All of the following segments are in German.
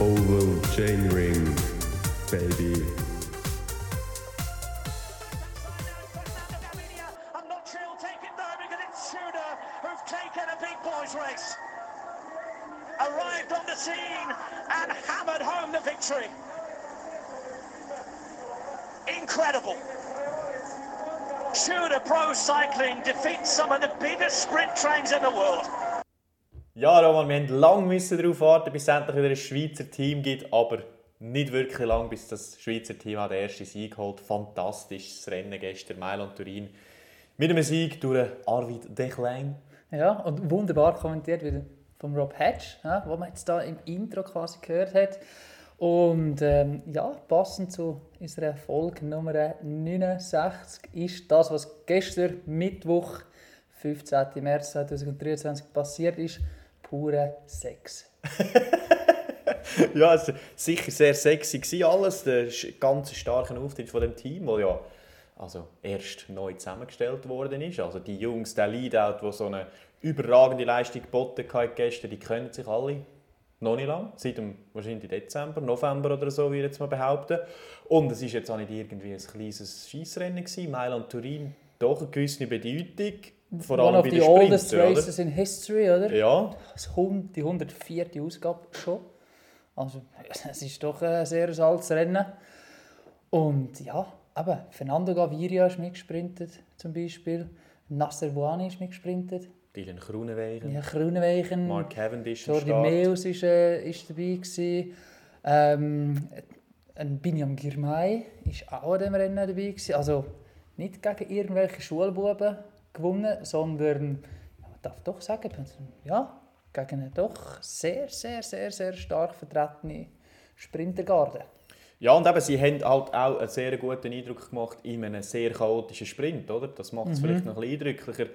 Oval chain ring, baby. I'm not sure he'll take it though because it's Shooter who've taken a big boys race. Arrived on the scene and hammered home the victory. Incredible. Shooter Pro Cycling defeats some of the biggest sprint trains in the world. Ja, Roman, wir haben lange darauf warten, bis es endlich wieder ein Schweizer Team gibt, aber nicht wirklich lang, bis das Schweizer Team den ersten Sieg holt. Fantastisches Rennen gestern, Mailand Turin. Mit einem Sieg durch Arvid Declein. Ja, und wunderbar kommentiert wieder von Rob Hatch, ja, wo man jetzt da im Intro quasi gehört hat. Und ähm, ja, passend zu unserer Folge Nummer 69 ist das, was gestern Mittwoch, 15. März 2023 passiert ist, pure Sex. ja, es war sicher sehr sexy alles. Der ganz starke Auftritt von dem Team, das ja also erst neu zusammengestellt worden ist. Also die Jungs, der Leadout, der so eine überragende Leistung geboten hat gestern, die können sich alle noch nicht lang, seit dem wahrscheinlich Dezember, November oder so, würde ich jetzt mal behaupten. Und es war jetzt auch nicht irgendwie ein kleines Scheissrennen gewesen. Mailand Turin doch eine gewisse Bedeutung. Vor allem One of the oldest races in history, oder? Ja, Das hund- Die 104. Ausgabe schon. Also, es ist doch ein sehr altes Rennen. Und ja, eben, Fernando Gaviria ist mitgesprintet, zum Beispiel. Nasser Bouani ist mitgesprintet. Dylan Groenewegen, Ja, Groenewegen. Mark Cavendish Jordi. Meus ist, äh, ist dabei. Gewesen. Ähm, ein Binyam Girmay ist auch an diesem Rennen dabei. Gewesen. Also nicht gegen irgendwelche Schulbuben gewonnen, sondern, man darf doch sagen, ja, gegen eine doch sehr, sehr, sehr, sehr stark vertretene Sprintergarde. Ja, und eben, sie haben halt auch einen sehr guten Eindruck gemacht in einem sehr chaotischen Sprint, oder? Das macht Mhm. es vielleicht noch ein bisschen eindrücklicher.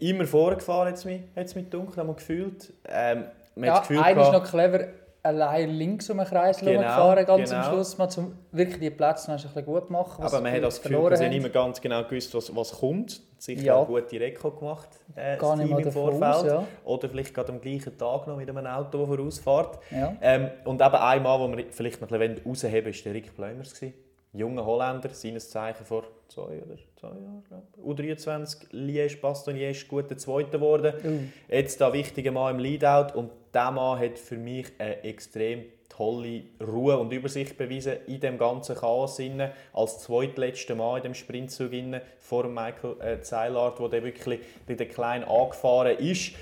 Immer vorgefahren, hat es mich, hat's mich dunkel haben wir gefühlt. Ähm, man Ja, hat das Gefühl einer ist noch clever allein links um den Kreis Genau, gefahren, ganz am genau. Schluss, mal zum wirklich die Plätze noch ein bisschen gut machen. was aber man hat das Gefühl, dass sie nicht mehr ganz genau gewusst, was, was kommt. Sicher Ja. auch gute Rekord gemacht, äh, Gar das Team im Vorfeld. aus, ja. Oder vielleicht gerade am gleichen Tag noch mit einem Auto, das vorausfährt. Ja. Ähm, und eben einmal, wo wir vielleicht noch ein bisschen rausheben war der Rick Bleumers. gewesen. Junger Holländer, seines Zeichen vor zwei oder zwei Jahren, glaube ich. U23, Liège, Bastogne, guter Zweiter geworden. Uh. Jetzt da wichtiger Mann im Leadout und dieser Mann hat für mich eine extrem tolle Ruhe und Übersicht bewiesen in dem ganzen Chaos inne als zweitletzter Mann in dem Sprintzug inne vor Michael äh, Zeilart, wo der wirklich den Kleinen angefahren ist.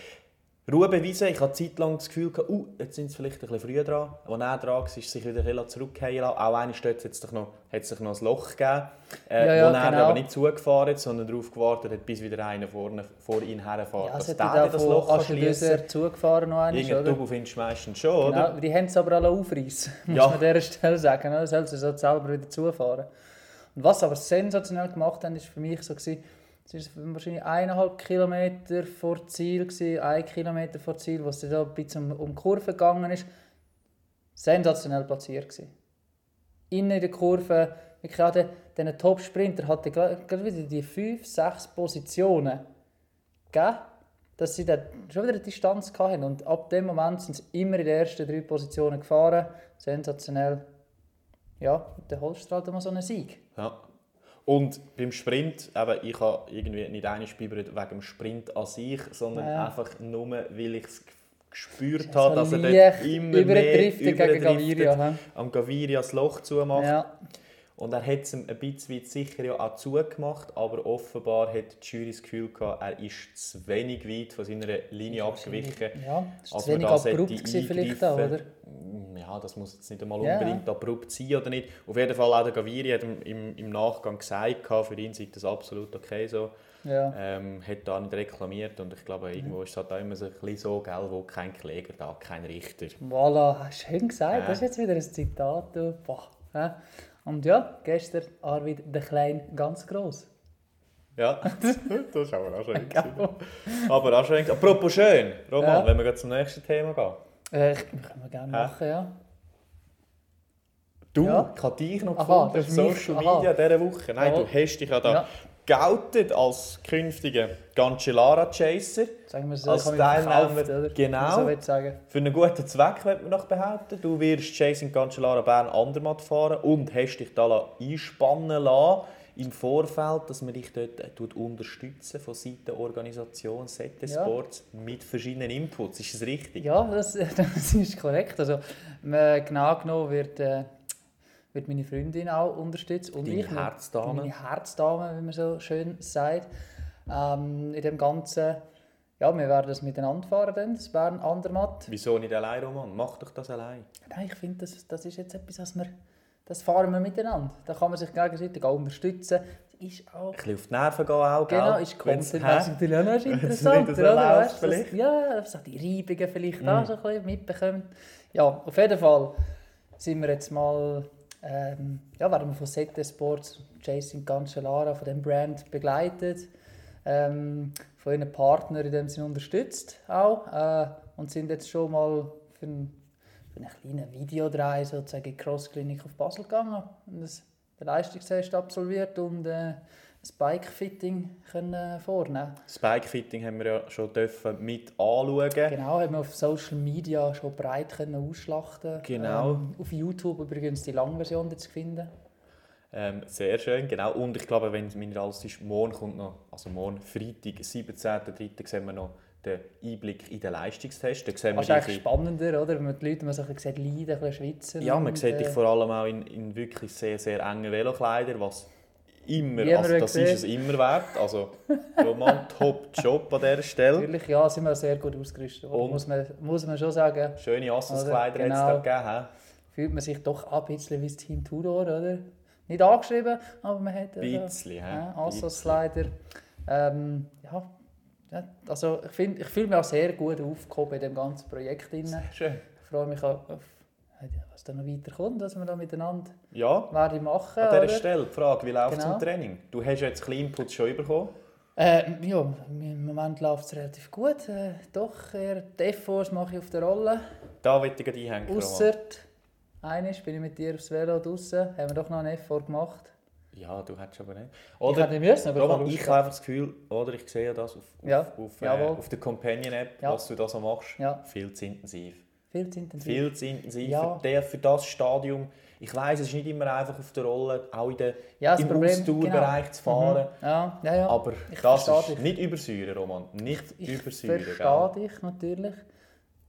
Ruhe bewiesen. Ich hatte zeitlang das Gefühl, gehabt, uh, jetzt sind sie vielleicht ein bisschen früher dran. Als er dran war, ist sich wieder ein lassen. Auch eine Stelle hat es sich noch, hat sich noch ein Loch gegeben, äh, Ja, ja, wo er genau. aber nicht zugefahren hat, sondern darauf gewartet hat, bis wieder einer vorne, vor ihn herfährt. Ja, es dass der da das Loch schliessen zugefahren noch einmal, Irgendein oder? Double findest du meistens schon, oder? Genau, die haben es aber alle aufreißen, muss Ja. man an dieser Stelle sagen. oder? Sollen sie so selber wieder zufahren. Und was aber sensationell gemacht haben, ist für mich so gewesen, es war wahrscheinlich eineinhalb Kilometer vor Ziel, ein Kilometer vor Ziel, wo es dann da ein bisschen um, um die Kurve gegangen ist. Sensationell platziert gewesen. Innen in der Kurve, wirklich auch der, Top-Sprinter hatte gerade wieder die fünf, sechs Positionen gegeben, dass sie dann schon wieder eine Distanz hatten. Und ab dem Moment sind sie immer in den ersten drei Positionen gefahren. Sensationell. Ja, der Holstrahl hat mal so einen Sieg. Ja. Und beim Sprint, eben, ich habe irgendwie nicht eine Spielberät wegen dem Sprint an sich, sondern Ja. einfach nur, weil ich es gespürt habe, dass er dort immer mehr überdriftet gegen Gaviria, am Gaviria das Loch zumacht. Ja, Und er hat es ihm ein bisschen weit sicher ja auch zugemacht, aber offenbar hat die Jury das Gefühl gehabt, er ist zu wenig weit von seiner Linie abgewichen. ja. Das war zu wenig abrupt gewesen vielleicht auch, oder? eingreifen. Ja, das muss jetzt nicht einmal Ja. unbedingt abrupt sein oder nicht. Auf jeden Fall auch der Gaviri hat im, im, Nachgang gesagt, für ihn sei das absolut okay so. Ja. Ähm, hat da nicht reklamiert und ich glaube, irgendwo ist es halt auch immer so, ein bisschen so, gell, wo kein Kläger da, kein Richter. Voilà, schön gesagt. Ja. Das ist jetzt wieder ein Zitat. Boah. Und ja, gestern Arvid der Klein ganz gross. Ja, das ist aber gewesen. aber schön. Apropos schön, Roman, Ja. wenn wir zum nächsten Thema gehen. Äh, können wir gerne machen, ja. Du, Ja. ich habe dich noch Aha, gefunden auf mich- Social aha. Media diese Woche. Nein, Ja. du hast dich ja da. Geoutet als künftiger Cancellara Chaser. Sagen wir so, Als Teilnehmer, genau. So. Für einen guten Zweck, würde man noch behaupten. Du wirst Chasing Cancellara Bern Andermatt fahren und hast dich da einspannen lassen im Vorfeld, dass man dich dort äh, unterstützen von Seiten der Organisation Sette Ja. Sports mit verschiedenen Inputs. Ist das richtig? Ja, das, das ist korrekt. Also, genau genommen wird, äh, wird meine Freundin auch unterstützt. Und Deine ich. Herzdame. Meine Herzdame, wie man so schön sagt. Ähm, in dem Ganzen, ja, wir werden das miteinander fahren, dann, das Bern Andermatt. Wieso nicht allein, Roman? Mach doch das allein. Nein, ich finde, das, das ist jetzt etwas, was wir, das fahren wir miteinander. Da kann man sich gegenseitig auch unterstützen. Das ist auch Ein bisschen auf die Nerven gehen auch, Genau, gell? ist Wenn's- Content, hä? was natürlich auch ist interessant, oder? Weißt, das, vielleicht. Mhm. ja, so die Reibungen vielleicht auch so ein bisschen mitbekommen. Ja, auf jeden Fall sind wir jetzt mal, ähm, ja, werden wir von Sette Sports, Jason Cancellara, von dem Brand begleitet, ähm, von ihren Partnern in dem Sinne unterstützt auch äh, und sind jetzt schon mal für einen, für einen kleinen Videodreh sozusagen in die Crossklinik auf Basel gegangen und das, den Leistungstest absolviert und äh, das Bike-Fitting können vornehmen Spike-Fitting haben wir ja schon dürfen mit anschauen. Genau, haben wir auf Social Media schon breit können ausschlachten Genau. Ähm, auf YouTube übrigens die Langversion zu finden. Ähm, sehr schön, genau. Und ich glaube, wenn es alles ist, morgen kommt noch, also morgen Freitag, 17.03. sehen wir noch den Einblick in den Leistungstest. Da sehen wir Das ist eigentlich dich, spannender, oder? Wenn man die Leute mal so ein bisschen sieht, leiden, ein bisschen schwitzen. ja, man und, sieht dich äh, vor allem auch in, in wirklich sehr, sehr engen Velokleidern, was immer, Wie also das sieht. ist es immer wert. Also, Roman, top Job an dieser Stelle. Natürlich, ja, sind wir sehr gut ausgerüstet. Und? Muss, man, muss man schon sagen, Schöne Assos-Kleider Oder? hat es da Genau. gegeben. fühlt man sich doch ein bisschen wie das Team Tudor, oder? Nicht angeschrieben, aber man hat Ein also, bisschen, hä? ja, Ein Assos-Slider. Ähm, ja, also ich, find, ich fühle mich auch sehr gut aufgehoben in dem ganzen Projekt. drin. Sehr schön. Ich freue mich auf, was da noch weiterkommt, dass wir da miteinander Ja, werden machen. an dieser oder? Stelle die Frage, wie läuft es Genau. im Training? Du hast jetzt ein bisschen Input schon bekommen. Äh, ja, im Moment läuft es relativ gut. Äh, doch, eher die Efforts mache ich auf der Rolle. Da will ich gleich einhängen. Ausser eines bin ich mit dir aufs Velo draußen, haben wir doch noch einen Effort gemacht. Ja, du hättest aber nicht. ich Oder, hätte müssen, aber Roman, ich ich habe einfach das Gefühl, oder ich sehe das auf, auf, Ja, auf, äh, auf der Companion-App, Ja. was du da so machst. Ja. Viel zu intensiv. Viel zu intensiv. Viel zu intensiv Ja. für, der, für das Stadium. Ich weiss, es ist nicht immer einfach auf der Rolle, auch in der, Ja, im Ausdauerbereich genau. zu fahren. Ja, ja, ja. Aber Ich das ist dich. nicht übersäuern, Roman. Nicht ich übersäuern. verstehe gell? dich natürlich.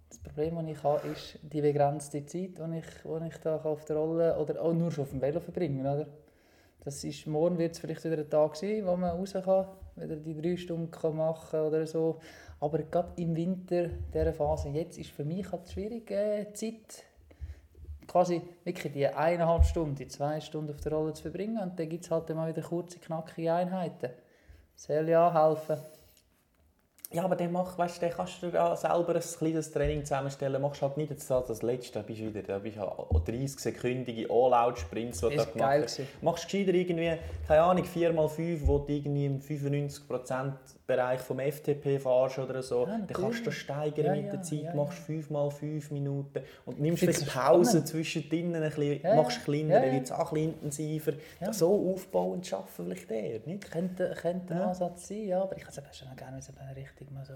Das Problem, das ich habe, ist die begrenzte Zeit, die ich, die ich da auf der Rolle oder auch nur schon auf dem Velo verbringen oder? Das ist, morgen wird es vielleicht wieder ein Tag sein, wo man raus kann, wieder die drei Stunden kann machen oder so. Aber gerade im Winter, dieser Phase, jetzt ist für mich halt schwierig, äh, Zeit quasi wirklich die eineinhalb Stunden, die zwei Stunden auf der Rolle zu verbringen. Und dann gibt es halt immer wieder kurze, knackige Einheiten. Soll ja helfen. Ja, aber dann, mach, weißt, dann kannst du ja selber ein kleines Training zusammenstellen. Machst halt nicht jetzt das letzte, da bist du wieder, da bist du ja 30 sekündige All-Out-Sprints, die du da geil gemacht hast. gewesen. Machst gescheiter irgendwie, keine Ahnung, 4x5, wo du irgendwie im 95%-Bereich vom FTP fahrst oder so. Ja, dann kannst du das steigern Ja, mit ja, der Zeit, machst 5x5 Minuten und nimmst vielleicht Pausen zwischendrin, ein bisschen, machst kleiner, dann wird es auch ein bisschen intensiver. So aufbauend schaffen vielleicht eher, nicht? Könnte, könnte ein. Ansatz sein, ja, aber ich hätte es schon gerne, eben richtig mal so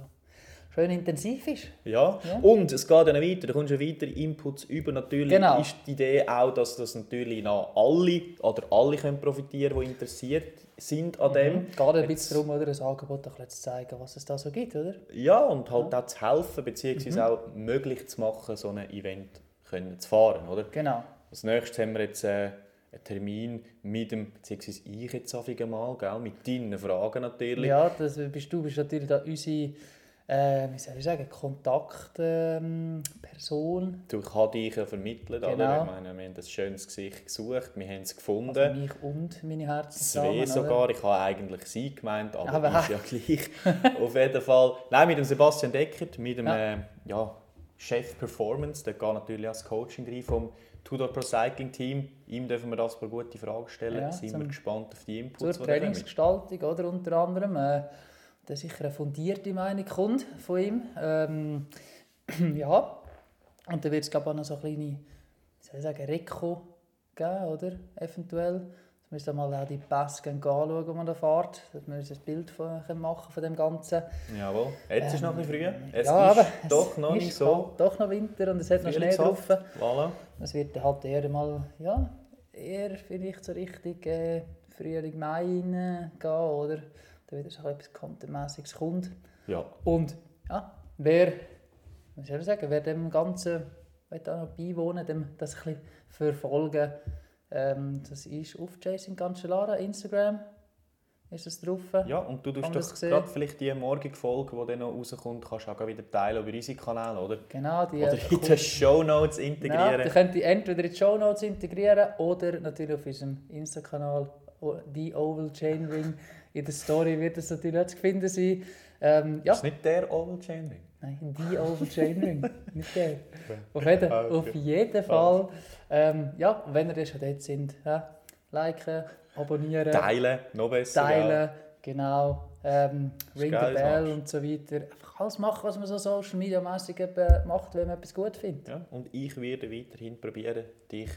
schön intensiv ist. Ja. Ja. und es geht ja noch weiter, da kommst du ja weitere Inputs über. Natürlich Genau. ist die Idee auch, dass das natürlich noch alle oder alle können profitieren die interessiert sind an dem. Mhm. Geht ein bisschen darum, oder, ein Angebot ein zu zeigen, was es da so gibt, oder? Ja, und halt auch zu helfen, beziehungsweise Mhm. auch möglich zu machen, so ein Event können zu fahren. Oder? Genau. Als nächstes haben wir jetzt äh, einen Termin mit dem, beziehungsweise ich jetzt auf einmal, gell, mit deinen Fragen natürlich. Ja, das bist du bist natürlich da unsere, äh, wie soll ich sagen, Kontaktperson. Ähm. Du ich habe dich ja vermittelt, oder? Genau. Ich meine, wir haben ein schönes Gesicht gesucht, wir haben es gefunden. also mich und meine Herzensdamen. Zwei sogar. Ich habe eigentlich sie gemeint, aber, Aber- ist ja gleich. Auf jeden Fall. Nein, mit dem Sebastian Deckert, mit dem Ja. äh, ja, Chef Performance, der geht natürlich auch das Coaching rein vom Tudor Pro Cycling Team. Ihm dürfen wir das paar gute Fragen stellen. Ja, Sind wir gespannt auf die Inputs, Zur. Trainingsgestaltung, oder, unter anderem. Äh, da sicher eine fundierte Meinung kommt von ihm. Ähm, ja, und dann wird es glaube ich auch noch so eine kleine, soll ich sagen, Reko geben, oder? Eventuell. Dass müssen mal auch die Pässe gehen anschauen, die man da fährt, dass wir uns ein Bild von, können machen von dem Ganzen. Jawohl. Jetzt ist noch ein bisschen früh. Es ja, ist doch noch ist nicht so. Doch noch Winter und es hat noch Schnee drauf. Voilà. Es wird halt eher mal, ja, eher vielleicht so richtig äh, Frühling, Mai reingehen, oder? Da wieder so etwas Content-mässiges kommt. Ja. Und ja, wer, was soll ich sagen, wer dem Ganzen will da noch beiwohnen, dem das ein bisschen verfolgen, ähm, das ist auf Jason Cancellara, Instagram, ist das drauf. Ja, und du tust doch gerade vielleicht die morgige Folge, die dann noch rauskommt, kannst du auch wieder teilen über unsere Kanäle, oder? Genau, die Oder in den Shownotes Ja, integrieren. die könnt ihr entweder in die Show Notes integrieren oder natürlich auf unserem Insta-Kanal die Oval Chain Ring. In der Story wird es natürlich auch zu finden sein. Ähm, ja, Das ist nicht der Oval Chain Ring. Nein, die Oval Chain Ring, nicht der. Auf jeden, Ah, okay. auf jeden Fall. Ähm, ja, wenn ihr schon dort sind, ja, liken, abonnieren, Teilen, noch besser. teilen, genau. Ähm, Ring the Bell und so weiter. Einfach alles machen, was man so Social Media mäßig macht, wenn man etwas gut findet. Ja. ja. Und ich werde weiterhin probieren, dich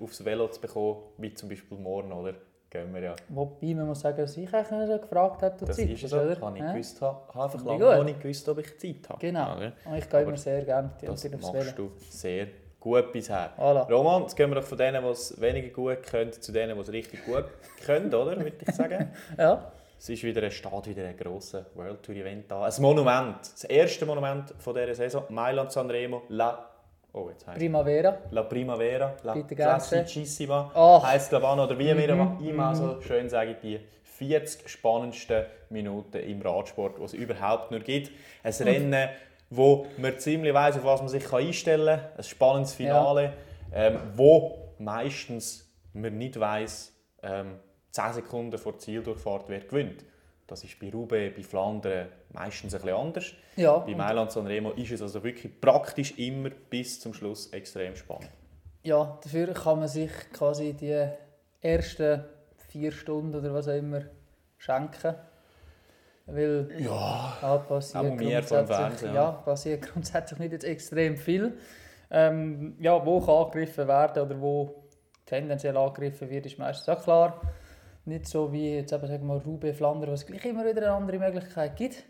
aufs Velo zu bekommen, wie zum Beispiel morgen, oder? Gehen wir ja. Wobei man muss sagen, dass ich eigentlich so gefragt habe, du Das Zeit ist hast, so. oder? Habe ich Ja? gewusst, habe habe einfach lange noch nicht gewusst, ob ich Zeit habe. Genau. Ja, Und ich gehe Aber immer sehr gerne die Das Zeit aufs machst Velo. du sehr gut bisher. Voilà. Roman, jetzt gehen wir doch von denen, die es weniger gut können, zu denen, die es richtig gut können, oder? Würde ich sagen. Ja, Es ist wieder, es steht wieder ein grosses World Tour Event da. Ein Monument. Das erste Monument von dieser Saison. Mailand Sanremo. La, oh, jetzt heisst Primavera. La Primavera. La Bitte. Classicissima. Ach. Heisst glaube ich oder wie wir Mhm, immer so schön sagen, die 40 spannendsten Minuten im Radsport, die es überhaupt nur gibt. Ein Rennen, wo man ziemlich weiss, auf was man sich einstellen kann. Ein spannendes Finale, ähm, wo meistens man nicht weiss, ähm, 10 Sekunden vor Zieldurchfahrt wer gewinnt. Das ist bei Roubaix, bei Flandern meistens ein bisschen anders. Ja, Bei und- Mailand Sanremo ist es also wirklich praktisch immer bis zum Schluss extrem spannend. Ja, dafür kann man sich quasi die ersten vier Stunden oder was auch immer schenken. Weil Ja, ja, passiert, grundsätzlich, ja. ja. passiert grundsätzlich nicht jetzt extrem viel. Ähm, ja, wo kann angegriffen werden oder wo tendenziell angegriffen wird, ist meistens auch klar. Nicht so wie jetzt eben, sagen wir Roubaix, Flandern, wo es gleich immer wieder eine andere Möglichkeit gibt.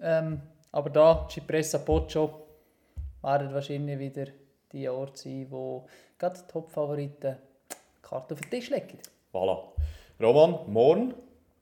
Ähm, aber da, Cipressa, Poggio, werden wahrscheinlich wieder die Orte sein, wo gerade die Top-Favoriten Karte auf den Tisch legen. voilà. Roman, morgen,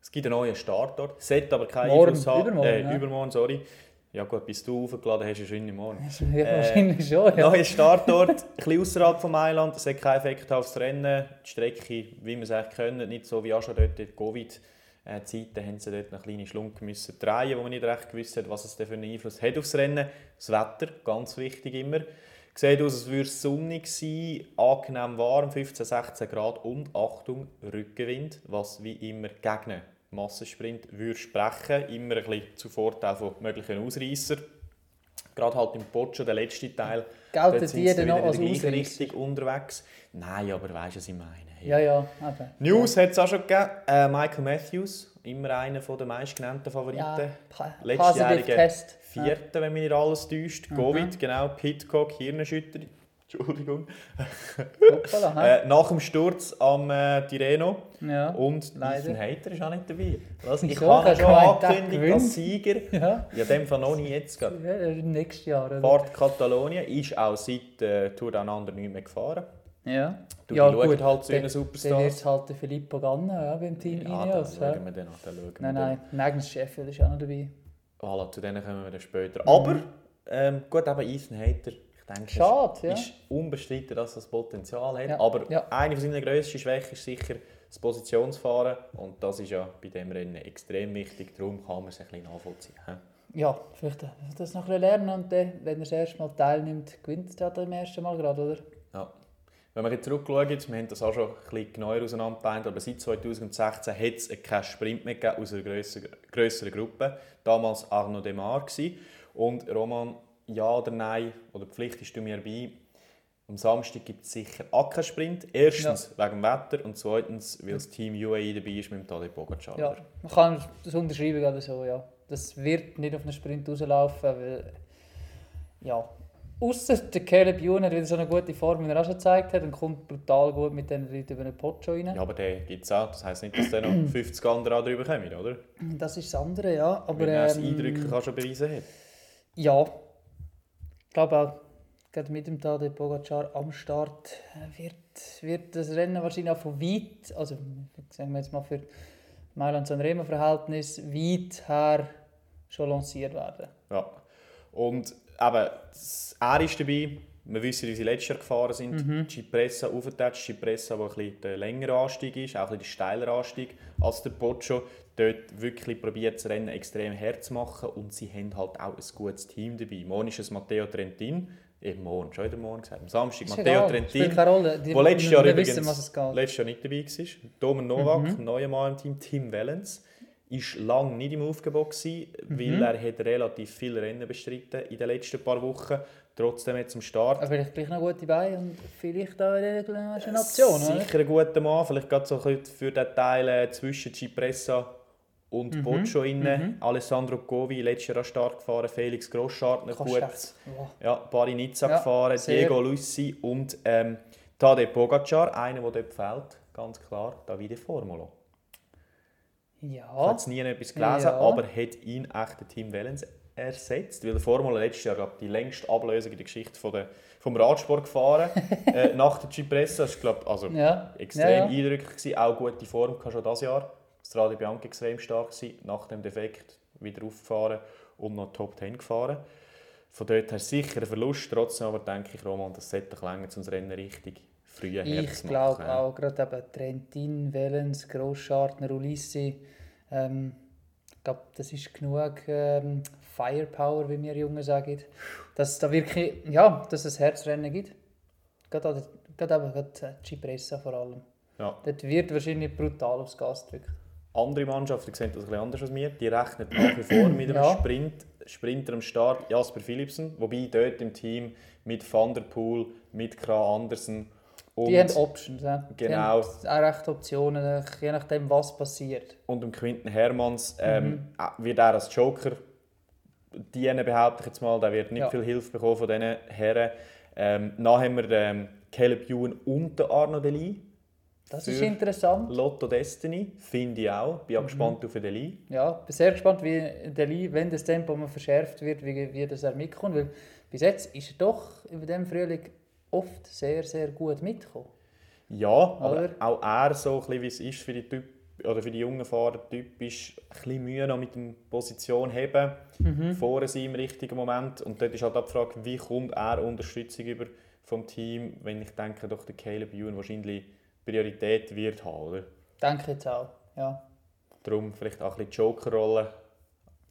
es gibt einen neuen Startort. Sollte aber keinen Morgen, Einfluss haben. übermorgen, äh, ja. übermorgen, sorry. Ja gut, bis du aufgeladen hast, ist es morgen. Ja, Äh, wahrscheinlich schon, ja. Neuer Startort, ein bisschen außerhalb von Mailand. Es hat keinen Effekt aufs Rennen. Die Strecke, wie wir es eigentlich können, nicht so wie auch schon dort in Covid-Zeiten, haben sie dort eine kleine Schlunke müssen drehen, wo man nicht recht gewusst hat, was es für einen Einfluss hat aufs Rennen. Das Wetter, ganz wichtig immer. Sieht aus, als würde es sonnig sein, angenehm warm, 15, 16 Grad und Achtung, Rückenwind, was wie immer gegen einen Massensprint würde sprechen. Immer ein bisschen zu Vorteil von möglichen Ausreißern. Gerade halt im Poggio, der letzte Teil, Gelten dort die sind dann wieder noch in als der Ausreißer? Richtung unterwegs. Nein, aber weißt du, was ich meine? Ja, ja, eben. News hat es auch schon gegeben. Äh, Michael Matthews, immer einer der meistgenannten Favoriten. Ja, pa- positive Letztjährige Test. Vierter, wenn mich nicht alles täuscht. Mhm. Covid, genau. Pitcock, Hirnerschütterung. Entschuldigung. Hoppala? Äh, nach dem Sturz am äh, Tirreno. ja. Und Leider. Ethan Hater ist auch nicht dabei. Was? Ich Wieso? habe schon angekündigt als Sieger. ja. Ja, dem Fall noch nicht jetzt gerade. ja nächstes Jahr. Oder? Fahrt Katalonien ist auch seit äh, Tour Down Under nicht mehr gefahren. Ja. Du, ja, die schauen gut. halt zu Dann- Superstars. Dann wird halt Filippo Ganna ja, beim Team Ja, Ineos. Ja, schauen wir dann an. Dann schauen nein, nein, Magnus Sheffield ist auch noch dabei. Voilà, zu denen kommen wir dann später. Mhm. Aber, ähm, gut, eben Ethan Hater, denke, Schade, es ja. ist unbestritten, dass er das Potenzial hat. Ja, Aber ja. eine von seiner grössten Schwächen ist sicher das Positionsfahren. Und das ist ja bei diesem Rennen extrem wichtig. Darum kann man es ein bisschen nachvollziehen. Ja, vielleicht das noch ein bisschen lernen und dann, wenn er das erste Mal teilnimmt, gewinnt er beim ersten Mal gerade, oder? Ja. Wenn wir jetzt zurückschauen, wir haben das auch schon ein bisschen genauer auseinandergebeint, aber seit 2016 hat es keinen Sprint mehr gegeben aus einer grösseren, grösseren Gruppe. Damals Arnaud Demar. Und Roman, ja oder nein, oder pflichtest du mir bei, am Samstag gibt es sicher auch keinen Sprint. Erstens wegen dem Wetter und zweitens, weil das Team UAE dabei ist mit dem Tadej Pogacar. Ja, man kann das unterschreiben oder so, ja. Das wird nicht auf einen Sprint rauslaufen, weil ja, Ausser der Caleb Ewan hat wieder so eine gute Form, wie er auch schon gezeigt hat, und kommt brutal gut mit den Leuten über den Pocho rein. Ja, aber den gibt es auch. Das heisst nicht, dass dann noch 50 andere auch drüber kommen, oder? Das ist das andere, ja. Aber, Weil er ähm, eindrücklich auch schon beweisen hat. Ja. Ich glaube auch, gerade mit dem Tadej Pogacar am Start äh, wird, wird das Rennen wahrscheinlich auch von weit, also sagen wir jetzt mal für Mailand-Sanremo-Verhältnis, weit her schon lanciert werden. Ja. Und eben, das- er ist dabei. Wir wissen, wie sie letztes Jahr gefahren sind. Mhm. Cipressa aufgetatscht. Cipressa, der ein bisschen der längere Anstieg ist, auch ein bisschen der steilere Anstieg als der Poggio. Dort wirklich probiert das Rennen extrem hart zu machen und sie haben halt auch ein gutes Team dabei. Morgen ist es Matteo Trentin. Eben morgen, schon wieder morgen gesagt. Am Samstag Ist Matteo egal, Trentin. Die, Wo letztes Jahr übrigens wissen. Mhm. letztes Jahr nicht dabei war. Domen Novak, neuer Mann im Team, Tim Wellens, ist lange nicht im Aufgebot gewesen, Mhm. weil er hat relativ viele Rennen bestritten in den letzten paar Wochen. Trotzdem jetzt zum Start. Aber vielleicht gleich noch gute Beine und vielleicht auch eine, eine Option, oder? Sicher ein guter Mann, vielleicht gerade so für den Teil äh, zwischen Cipressa und Mhm. Boccio innen. Alessandro Govi, letztes Jahr Start gefahren, Felix Grosschartner gut. Wow. Ja, Barinizza Ja, gefahren, sehr. Diego Lussi und ähm, Tadej Pogacar, einer, der dort fehlt, ganz klar, Davide Formolo. Ich habe Ja, jetzt nie etwas gelesen, Ja. aber hat ihn echt der Team Wellens ersetzt, weil der Formolo letztes Jahr gerade die längste Ablösung in der Geschichte von der, vom Radsport gefahren äh, nach der Cipressa. Das war glaub, also Ja. extrem Ja, ja. eindrücklich, gewesen. auch gute Form schon dieses Jahr. Das Radio Bianchi extrem stark gewesen, nach dem Defekt wieder aufgefahren und noch Top 10 gefahren. Von dort her sicher ein Verlust, trotzdem aber denke ich, Roman, das sollte länger, um das Rennen richtig früh ich glaube auch, gerade eben Trentin, Wellens, Grosschartner, Ulissi, ähm, ich glaube, das ist genug ähm, Firepower, wie wir Jungen sagen, dass es da wirklich, ja, dass es Herzrennen gibt. Gerade, gerade eben, gerade Cipressa vor allem. Ja. Dort wird wahrscheinlich brutal aufs Gas gedrückt. Andere Mannschaften sehen das ein bisschen anders als wir. Die rechnen nach wie vor mit einem Ja. Sprint, Sprinter am Start, Jasper Philipsen. Wobei dort im Team mit Van der Poel, mit Kra Andersen und, Die haben Options. Ja. Die Genau. haben auch recht Optionen, je nachdem, was passiert. und dem Quinten Hermanns ähm, Mhm. äh, wird er als Joker dienen, behaupte ich jetzt mal. Der wird nicht Ja. viel Hilfe bekommen von diesen Herren. Ähm, dann haben wir ähm, Caleb Ewan und Arno Deli. Das ist interessant. Lotto Destiny, finde ich auch. Mhm. Bin auch gespannt auf Deli. Ja, bin sehr gespannt, wie der Lee, wenn das Tempo mal verschärft wird, wie, wie das er mitkommt. Weil bis jetzt ist er doch über dem Frühling oft sehr, sehr gut mitgekommen. Ja, aber Oder? auch er, so ein bisschen, wie es ist für die, typ, oder für die jungen Fahrer, typisch ein bisschen Mühe noch mit der Position heben, Mhm. vor sein im richtigen Moment. Und dort ist halt die Frage, wie kommt er Unterstützung über vom Team, wenn ich denke, doch der Caleb Ewan wahrscheinlich Priorität wird haben, oder? Denke ich jetzt auch. Ja. Darum vielleicht auch ein bisschen die Joker-Rolle.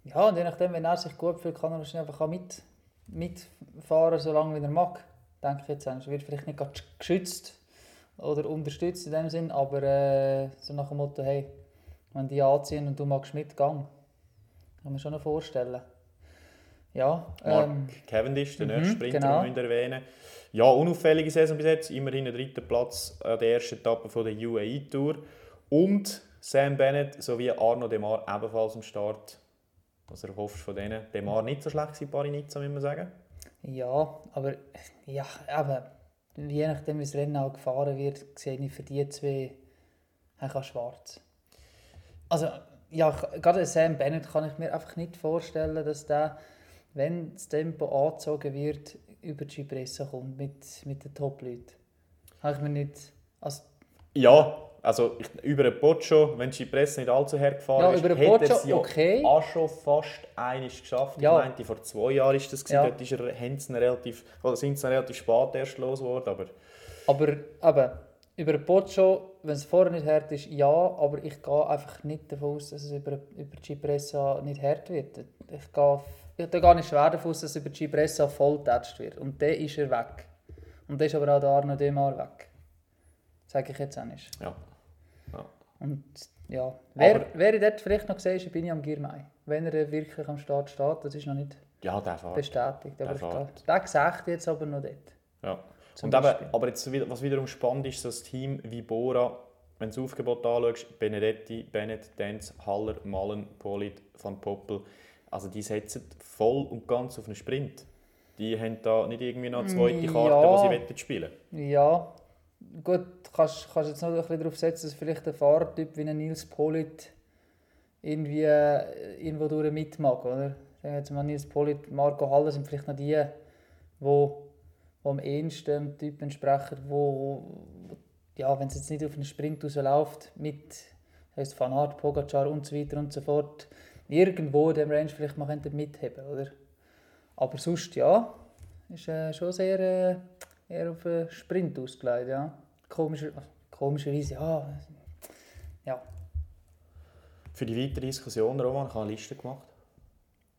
ja, und je nachdem, wenn er sich gut fühlt, kann er wahrscheinlich einfach mit, mitfahren, solange er mag. Denke ich jetzt. Er wird vielleicht nicht gerade geschützt oder unterstützt in dem Sinn, aber äh, so nach dem Motto, hey, wenn die anziehen und du magst mitgehen, kann man schon vorstellen. Ja, Mark ähm, Cavendish, der nächste Sprinter, genau. den wir erwähnen. Ja, unauffällige Saison bis jetzt. Immerhin der dritte Platz an der ersten Etappe von der UAE Tour. Und Sam Bennett sowie Arno Demar ebenfalls am Start. Was erhoffst du von denen? Demar nicht so schlecht in Paris-Nizza, muss man sagen. Ja, aber ja, aber je nachdem, wie das Rennen auch gefahren wird, sehe ich für die zwei auch schwarz. Also, ja, gerade Sam Bennett kann ich mir einfach nicht vorstellen, dass der, wenn das Tempo angezogen wird, über die Cipressa kommt mit, mit den Top-Leuten. Habe ich mir nicht... Also, Ja, also ich, über den Pocho, wenn die Presse nicht allzu hart gefahren Ja, ist, über den hat Poggio, es ja okay. auch schon fast einiges geschafft. Ja. Ich meinte, vor zwei Jahren ist das gewesen. Ja. Dort ist er, relativ, oder sind sie relativ spät erst los geworden, aber aber eben, über den Pocho, wenn es vorher nicht hart ist, ja, aber ich gehe einfach nicht davon aus, dass es über, über die Cipressa nicht hart wird. Ich gehe, ich gehe gar nicht schwer davon dass über die Cipressa voll getatscht wird. Und dann ist er weg. Und dann ist aber auch der Arno Demar weg. Sage ich jetzt auch nicht. ja. Und ja, wer, Aber- wer ich dort vielleicht noch gesehen ist, bin ich am Girmay. Wenn er wirklich am Start steht, das ist noch nicht Ja, der fährt. bestätigt. Aber Der ich den sehe ich jetzt aber noch dort. Ja. Und eben, aber jetzt, was wiederum spannend ist, so ein Team wie Bora, wenn du das Aufgebot anschaust, Benedetti, Bennett, Denz, Haller, Mallen, Polit, Van Poppel, also die setzen voll und ganz auf einen Sprint. Die haben da nicht irgendwie noch eine zweite Ja. Karte, die sie wollen spielen Ja, gut, du kannst, kannst jetzt noch ein bisschen darauf setzen, dass vielleicht ein Fahrertyp wie ein Nils Polit irgendwie äh, irgendwo durch mitmacht, oder? Sagen wir jetzt mal Nils Polit, Marco Haller sind vielleicht noch die, wo, wo am ehesten dem Typ entsprechen, wo, wo ja, wenn es jetzt nicht auf einen Sprint rausläuft, mit heisst Van Aert, Pogacar und so weiter und so fort, irgendwo in dem Range vielleicht mal mitheben, oder? Aber sonst ja, ist äh, schon sehr äh, eher auf einen Sprint ausgelegt, ja. Komischer, komischerweise, ja. Ja, Für die weitere Diskussion, Roman, ich habe eine Liste gemacht.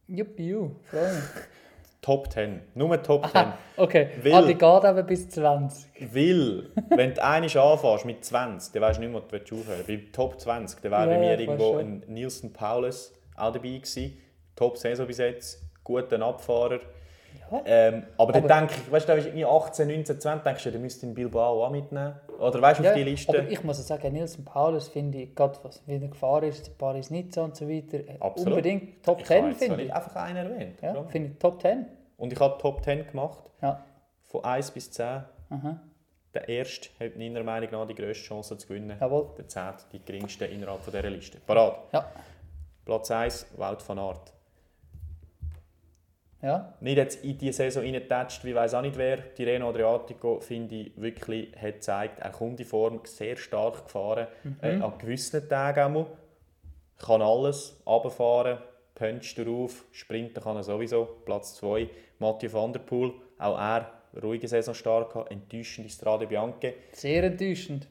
Juppie, freue mich. Top 10. Nur Top 10. Okay, Will- ah, die geht eben bis 20. Weil, wenn du einmal anfängst mit 20, dann weißt du nicht mehr, was du aufhören willst. Bei Top 20, dann wäre Ja, bei mir irgendwo schon. ein Nielsen Paulus auch dabei gewesen. Top Saison bis jetzt, guter Abfahrer. Ja. Ähm, aber dann Aber- denke ich, weißt du, da ist irgendwie 18, 19, 20, denkst du, der müsste in Bilbao auch mitnehmen. Oder weißt du, auf die Liste. aber ich muss sagen, Nielsen Paulus finde ich, gerade was wie er gefahren ist, Paris Nizza und so weiter, äh, Absolut. unbedingt Top ich habe 10 jetzt zwar finde ich. einfach einen erwähnt. Ja, finde ich Top 10. Und ich habe Top 10 gemacht, Ja. von 1 bis 10. Aha. Der erste hat meiner Meinung nach die grösste Chance zu gewinnen. Jawohl. Der 10. die geringste innerhalb von dieser Liste. Parat. Ja. Platz 1, Wout van Aert. Ja. Nicht jetzt in die Saison reingetatscht, wie weiß auch nicht wer. Die Reno Adriatico, finde ich, wirklich hat gezeigt, er kommt in Form, sehr stark gefahren. Äh, an gewissen Tagen auch mal. Kann alles, runterfahren, puncht darauf, sprinten kann er sowieso. Platz 2, Mathieu van der Poel, auch er, ruhige Saison stark gehabt, enttäuschende Strade Bianche. Sehr enttäuschend.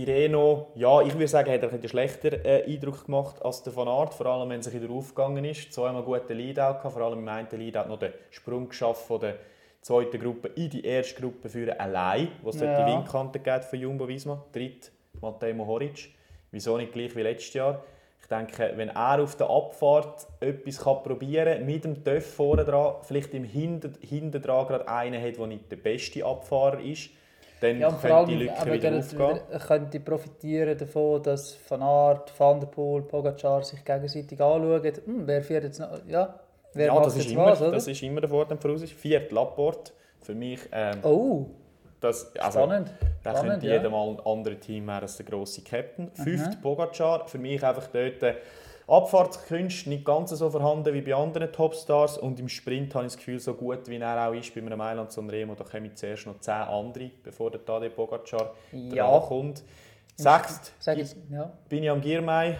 Die Reno, ja, ich würde sagen, hat er einen schlechter äh, Eindruck gemacht als der Van Aert, vor allem wenn es wieder aufgegangen ist. Zweimal guten Leadout gehabt, vor allem im einen Leadout noch den Sprung geschafft von der zweiten Gruppe in die erste Gruppe für allein, wo es Ja. die Windkante geht von Jumbo Visma. Dritt Matteo Mohoric. Wieso nicht gleich wie letztes Jahr? Ich denke, wenn er auf der Abfahrt etwas kann probieren kann, mit dem Töff vorne dran, vielleicht im Hinter, hinten dran gerade einen hat, der nicht der beste Abfahrer ist, dann Ja, könnte die Lücke wieder aufgehen. könnte profitieren davon, dass Van Aert, Van der Poel, Pogacar sich gegenseitig anschauen. Hm, wer fährt jetzt noch? Ja, wer ja, macht das ist, jetzt immer, was, oder? das ist immer der Vorteil voraus. Viert Laporte. Für mich, ähm, oh, das, also, spannend. da spannend, könnte ja. jeder mal ein anderes Team werden als der grosse Captain. Fünft Pogacar. Für mich einfach dort äh, Abfahrtskünste nicht ganz so vorhanden wie bei anderen Topstars. Und im Sprint habe ich das Gefühl, so gut wie er auch ist bei einem Mailand Sanremo, da kommen zuerst noch zehn andere, bevor der Tadej Pogacar Ja. kommt. Sechst jetzt, ja. bin ich am Giermei.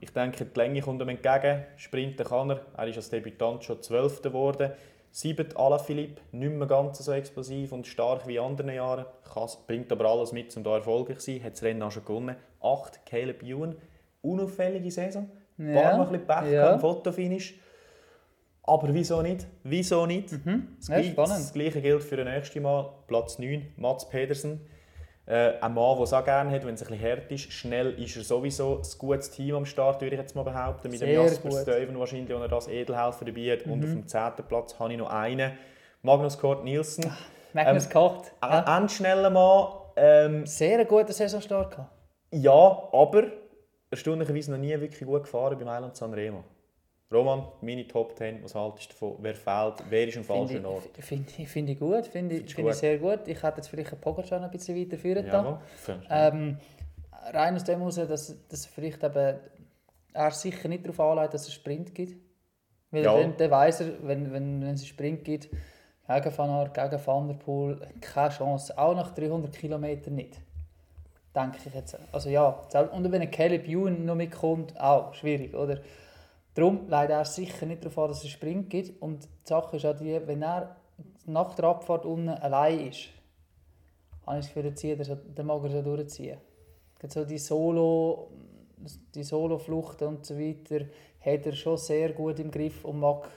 Ich denke, die Länge kommt ihm entgegen. Sprinten kann er. Er ist als Debütant schon Zwölfter geworden. Siebert Alaphilippe, nicht mehr ganz so explosiv und stark wie in anderen Jahren. Kann- Bringt aber alles mit, um da erfolgreich zu sein. Hat das Rennen auch schon gewonnen. Acht, Caleb Ewan. Unauffällige Saison. Ein Ja, paar Mal ein bisschen Pech ja. Fotofinish. Aber wieso nicht? Wieso nicht? Das, Mhm. Ja, Gleiche- spannend. das Gleiche gilt für das nächste Mal. Platz 9, Mats Pedersen. Äh, ein Mann, der es auch gerne hat, wenn es ein bisschen hart ist. Schnell ist er sowieso ein gutes Team am Start, würde ich jetzt mal behaupten. Mit dem Sehr Jasper gut. Mhm. Stuyven wahrscheinlich, er das Edelhelfer dabei hat. Und auf dem 10. Platz habe ich noch einen. Magnus Kort Nielsen. Magnus Ähm. Ein Ja. ein schneller Mann. Ähm, Sehr guten Saisonstart gehabt. ja, aber erstaunlicherweise noch nie wirklich gut gefahren bei Mailand Sanremo. Roman, meine Top 10, was haltest du davon? Wer fehlt? Wer ist am falschen Finde Ort? ich, find, ich- find ich gut, finde ich, find ich sehr gut. Ich hätte jetzt vielleicht einen Pogacar noch ein bisschen weiterführen da. Ähm, rein aus dem heraus, dass, dass vielleicht eben er sicher nicht darauf anlegt, dass es Sprint gibt. Weil Ja. dann, dann weiss er, wenn, wenn, wenn es einen Sprint gibt, gegen Van Aert, gegen Van der Poel, keine Chance. Auch nach 300 Kilometern nicht. Denke ich jetzt. Also ja, und wenn ein Caleb Ewan noch mitkommt, auch schwierig, oder? Darum leidet er sicher nicht darauf an, dass einen Sprint gibt. Und die Sache ist auch die, wenn er nach der Abfahrt unten allein ist, habe ich das Gefühl, er so, dann mag er so durchziehen. So die Solo, die Solo-Fluchten und so weiter hat er schon sehr gut im Griff und mag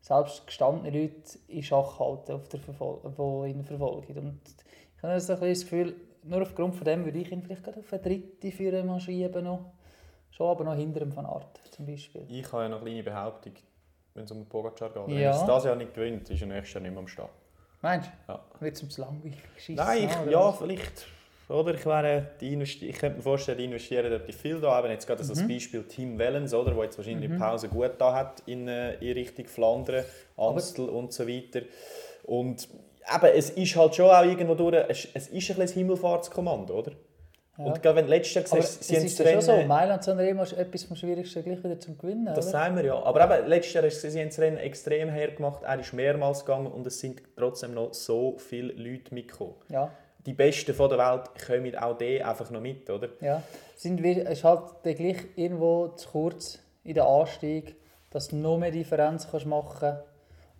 selbst gestandene Leute in Schach halten, auf der Verfol die ihn verfolgen. Und ich habe so ein das Gefühl, nur aufgrund von dem würde ich ihn vielleicht gerade auf eine dritte Führer mal schieben. Noch. Schon aber noch hinter dem Van Art zum Beispiel. Ich habe ja noch eine kleine Behauptung, wenn es um den Pogacar geht. Wenn Ja. er es dieses Jahr nicht gewinnt, ist er nächstes Jahr nicht mehr am Start. Meinst Ja. du? Wird es zu langweilig geschissen? Nein, ich, ja, was? vielleicht. oder? Ich, wäre, die investi- ich könnte mir vorstellen, die investieren dort viel da. Eben jetzt gerade Mhm. das Beispiel Tim Wellens, oder? Wo jetzt wahrscheinlich die Pause gut da hat in, äh, in Richtung Flandern, Amstel und so weiter. Und eben, es ist halt schon auch irgendwo durch, es, es ist ein bisschen Himmelfahrtskommando, oder? Und gerade wenn du letztes Jahr gesagt es sie ist ja schon so, Rennen- Mailand Sanremo ist etwas vom Schwierigsten gleich wieder zum Gewinnen, Das oder? sagen wir ja. Aber eben, letztes Jahr ist, sie haben das Rennen extrem hergemacht. Er ist mehrmals gegangen und es sind trotzdem noch so viele Leute mitgekommen. Ja, Die Besten von der Welt kommen auch die einfach noch mit, oder? ja. Sind wir, es ist halt dann gleich irgendwo zu kurz in den Anstieg, dass du noch mehr Differenz kannst machen kannst.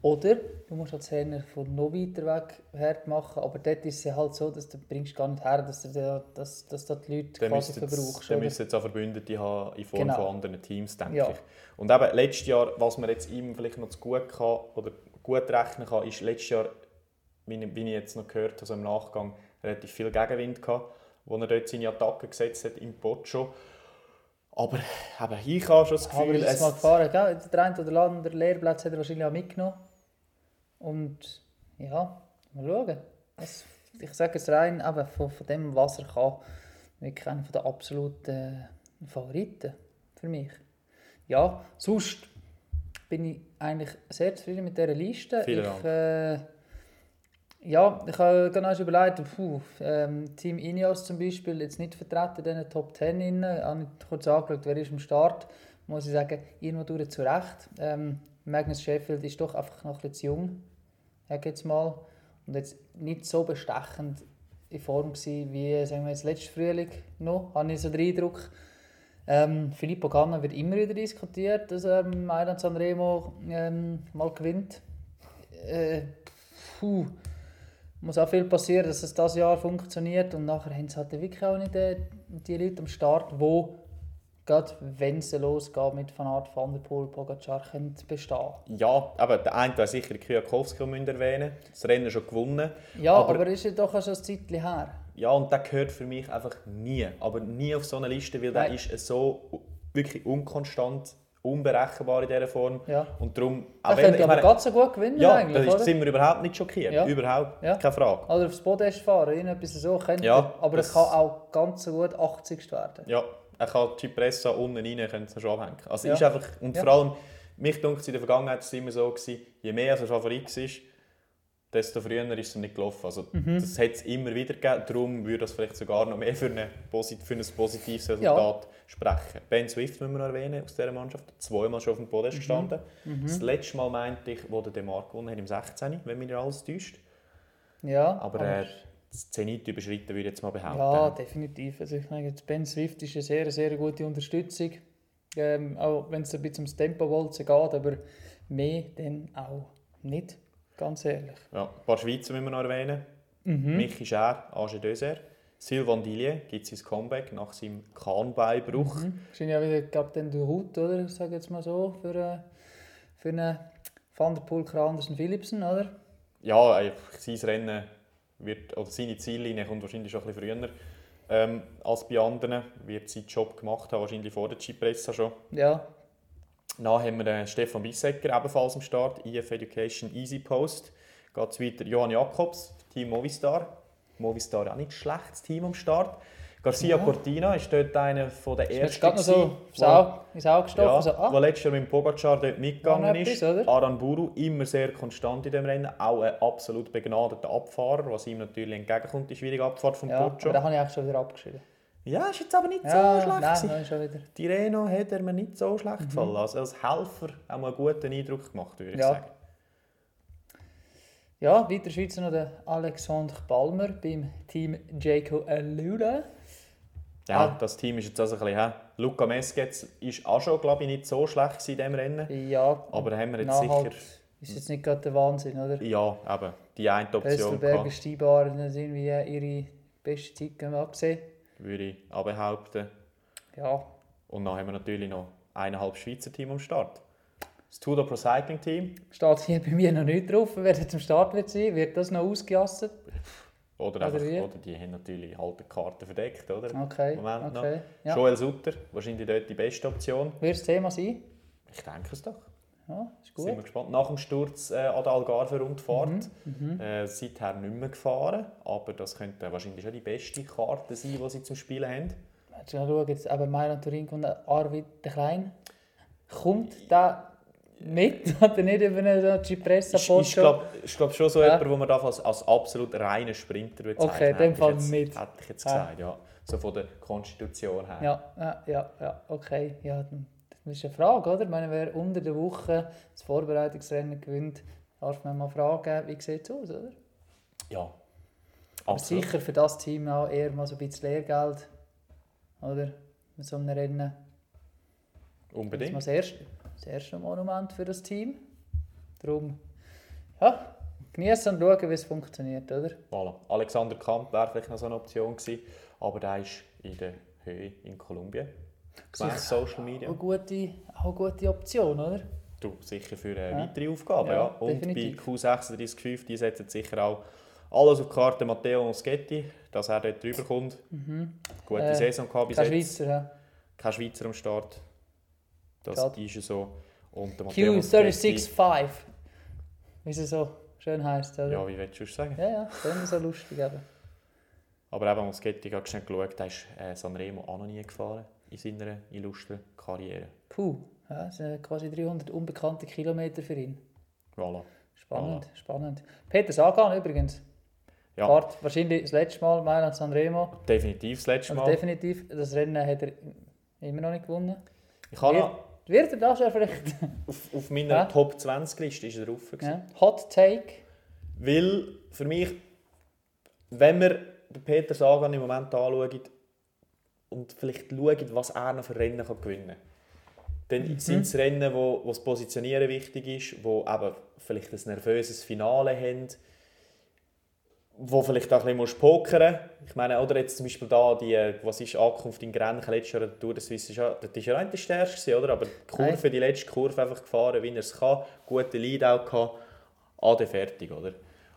Oder du musst als Trainer von noch weiter weg her machen, aber dort ist es halt so, dass du bringst gar nicht her, dass du da, dass, dass da die Leute Dann quasi verbrauchst. dann müssen jetzt auch Verbündete haben in Form Genau. von anderen Teams, denke Ja. ich. Und eben, letztes Jahr, was man jetzt ihm vielleicht noch zu gut kann, oder gut rechnen kann, ist letztes Jahr, wie ich, wie ich jetzt noch gehört habe, so im Nachgang, relativ viel Gegenwind gehabt, wo er dort seine Attacken gesetzt hat im Pocho. Aber eben, ich habe schon das Aber Gefühl, es es, mal gefahren, gell? Der eine oder andere Lehrplatz hat er wahrscheinlich auch mitgenommen. Und ja, mal schauen. Das, ich sage es rein, eben von, von dem, was er kann, wirklich einer der absoluten Favoriten für mich. Ja, sonst bin ich eigentlich sehr zufrieden mit dieser Liste. Vielen ich, äh, ja, ich habe genau überlegt, puh, ähm, Team Ineos zum Beispiel, jetzt nicht vertreten in den Top 10. Ich habe kurz angeschaut, wer ist am Start. Muss ich sagen, irgendwo durch zu Recht. Ähm, Magnus Sheffield ist doch einfach noch ein bisschen zu jung, sage jetzt mal. Und jetzt nicht so bestechend in Form gewesen, wie sagen wir jetzt letztes Frühling noch, habe ich so den Eindruck. Ähm, Filippo Ganna wird immer wieder diskutiert, dass er Mailand Sanremo ähm, mal gewinnt. Äh, puh, muss auch viel passieren, dass es das Jahr funktioniert und nachher haben sie halt wirklich auch nicht äh, die Leute am Start, wo gerade wenn es losgeht mit Van Aert, Van der Poel, Pogacar, können bestehen. ja, aber der eine hat sicher Kwiatkowski erwähnen, das Rennen schon gewonnen. Ja, Aber- aber, ist ja doch schon ein Zeitchen her. Ja, und der gehört für mich einfach nie, aber nie auf so eine Liste, weil der Nein. ist so wirklich unkonstant, unberechenbar in dieser Form. Ja. Und darum, Er könnte aber ganz so gut gewinnen ja, eigentlich, da sind wir überhaupt nicht schockiert, Ja. überhaupt, Ja. keine Frage. Oder aufs Podest fahren, irgendetwas so könnte Ja, er. Aber das- es kann auch ganz so gut 80 werden. Ja, er kann die Cipressa unten rein, könnte es schon abhängen. Also Ja. ist einfach, und Ja. vor allem, mich denkt in der Vergangenheit war es immer so, gewesen, je mehr er Favorit war, desto früher ist es nicht gelaufen. Also, Mhm. Das hat es immer wieder gegeben, darum würde das vielleicht sogar noch mehr für, eine, für ein positives Resultat sprechen. Ben Swift müssen wir noch erwähnen aus dieser Mannschaft, zweimal schon auf dem Mhm. Podest gestanden. Das letzte Mal meinte ich, wo der Demar gewonnen hat, im 16., wenn mich nicht alles täuscht. Ja, Aber äh, das Zenit überschritten würde ich jetzt mal behaupten. Ja, definitiv. Also ich meine, Ben Swift ist eine sehr, sehr gute Unterstützung. Ähm, auch wenn es ein bisschen ums Tempo-Walzen geht, aber mehr dann auch nicht, ganz ehrlich. Ja, ein paar Schweizer müssen wir noch erwähnen. Mhm. Michi Schär, Age Döser. Sylvain Dillier gibt sein Comeback nach seinem Kahnbeinbruch. Mhm. Wahrscheinlich auch wieder Captain du Route, oder? Ich sage jetzt mal so, für, äh, für einen Van der Poel, Andersen, Philipsen, oder? Ja, sein Rennen wird, oder seine Ziellinie kommt wahrscheinlich schon ein bisschen früher ähm, als bei anderen. Wird seinen Job gemacht haben, wahrscheinlich vor der Cipressa schon. Ja, Dann haben wir den Stefan Bissecker ebenfalls am Start, IF Education Easy Post. Geht es weiter Johann Jakobs, Team Movistar. Movistar auch nicht schlechtes Team am Start. Garcia Ja. Cortina ist dort einer von der ersten. gerade noch so wo- Auge, ins Auge gestochen. Ja, so, ah, letztes Jahr mit dem Pogacar dort mitgegangen ist. etwas, oder? Aranburu immer sehr konstant in dem Rennen. Auch ein absolut begnadeter Abfahrer, was ihm natürlich entgegenkommt, die schwierige Abfahrt vom ja, aber Poggio. den habe ich eigentlich schon wieder abgeschrieben. Ja, ist jetzt aber nicht Ja, so schlecht. nein, nein, schon wieder. Die Reno hat er mir nicht so schlecht Mhm. gefallen. Also als Helfer auch mal einen guten Eindruck gemacht, würde ich Ja. sagen. Ja, weiter Schweizer noch der Alexander Balmer beim Team Jaco Alula. Ja, Ah. das Team ist jetzt also ein bisschen... hä? Luca Mesketz ist auch schon, glaube ich, nicht so schlecht in diesem Rennen. Ja, Aber haben wir jetzt sicher... ist jetzt nicht gerade der Wahnsinn, oder? Ja, eben, die eine Option Pöstelberger, gehabt, Steibar haben irgendwie ihre beste Zeit gemacht gesehen. würde ich auch behaupten. Ja, Und dann haben wir natürlich noch eineinhalb Schweizer Team am Start. Das Tudor Pro Cycling Team steht hier bei mir noch nicht drauf, wer jetzt am Start wird sein. Wird das noch ausgejasset? Oder, Oder einfach, oder die haben natürlich alte Karten verdeckt, oder? Okay, Moment noch. okay. Ja. Joel Sutter, wahrscheinlich dort die beste Option. Wird das Thema sein? Ich denke es doch. Ja, ist Sind wir gut. gespannt. Nach dem Sturz äh, an der Algarve-Rundfahrt Mhm, äh, seither nicht mehr gefahren. Aber das könnte wahrscheinlich schon die beste Karte sein, die sie zum Spielen haben. Jetzt schauen, jetzt eben Mailand Turin kommt Arvid der Klein. Kommt der mit oder nicht über einen so Cipressa Ich, ich glaube glaub schon so Ja. jemand, den man darf als, als absolut reinen Sprinter bezeichnen Okay, in dem Fall jetzt, mit. Hätte ich jetzt Ja. gesagt, ja. So von der Konstitution her. Ja, ja, ja, ja, okay. Ja, das ist eine Frage, oder? Ich meine, wer unter der Woche das Vorbereitungsrennen gewinnt, darf man mal fragen, wie sieht es aus, oder? ja. Aber Absolut. sicher für das Team auch eher mal so ein bisschen Lehrgeld, oder? Mit so einem Rennen. Das ist mal Unbedingt. das erste, das erste Monument für das Team. Darum, ja, genießen und schauen, wie es funktioniert, oder? Voilà. Alexander Kamp wäre vielleicht noch so eine Option gewesen, aber der ist in der Höhe in Kolumbien. Gemäss Social Media. Auch eine gute, auch eine gute Option, oder? Du, sicher für eine Ja. weitere Aufgabe. Ja, Ja, Und definitiv. bei Q36.5 die setzen sicher auch alles auf die Karte Matteo Moschetti, dass er dort drüber kommt. Gute Äh, Saison gehabt bis Kein jetzt. Schweizer, ja. Kein Schweizer am Start. Das Schade. ist ja so. Und der Matteo Moschetti- Q365, wie es so schön heisst, oder? Ja, wie willst du es sagen? Ja, ja, das ist so lustig eben. Aber eben Moschetti, ich habe schnell geschaut, der ist äh, Sanremo auch noch nie gefahren in seiner illustren Karriere. Puh, ja, das sind quasi 300 unbekannte Kilometer für ihn. Voilà. Spannend, spannend. Peter Sagan übrigens. Ja. Fahrt wahrscheinlich das letzte Mal Mailand Sanremo. Definitiv das letzte Also Mal. definitiv, das Rennen hat er immer noch nicht gewonnen. Ich habe noch, wird er das schon vielleicht? auf, auf meiner Ja. Top 20 Liste ist er drauf. Ja. Hot Take. Weil für mich, wenn wir den Peter Sagan im Moment anschauen und vielleicht schauen, was er noch für Rennen kann gewinnen kann, dann sind es Rennen, wo, wo das Positionieren wichtig ist, wo eben vielleicht ein nervöses Finale haben, wo vielleicht auch ein bisschen musst pokern Ich meine, oder jetzt zum Beispiel da, die, was ist Ankunft in Grenchen letztes Jahr, der Tour de Suisse, das ist ja auch nicht der stärkste, oder? aber die Kurve, die letzte Kurve einfach gefahren, wie er es kann, gute Leadout gehabt, ade fertig, oder?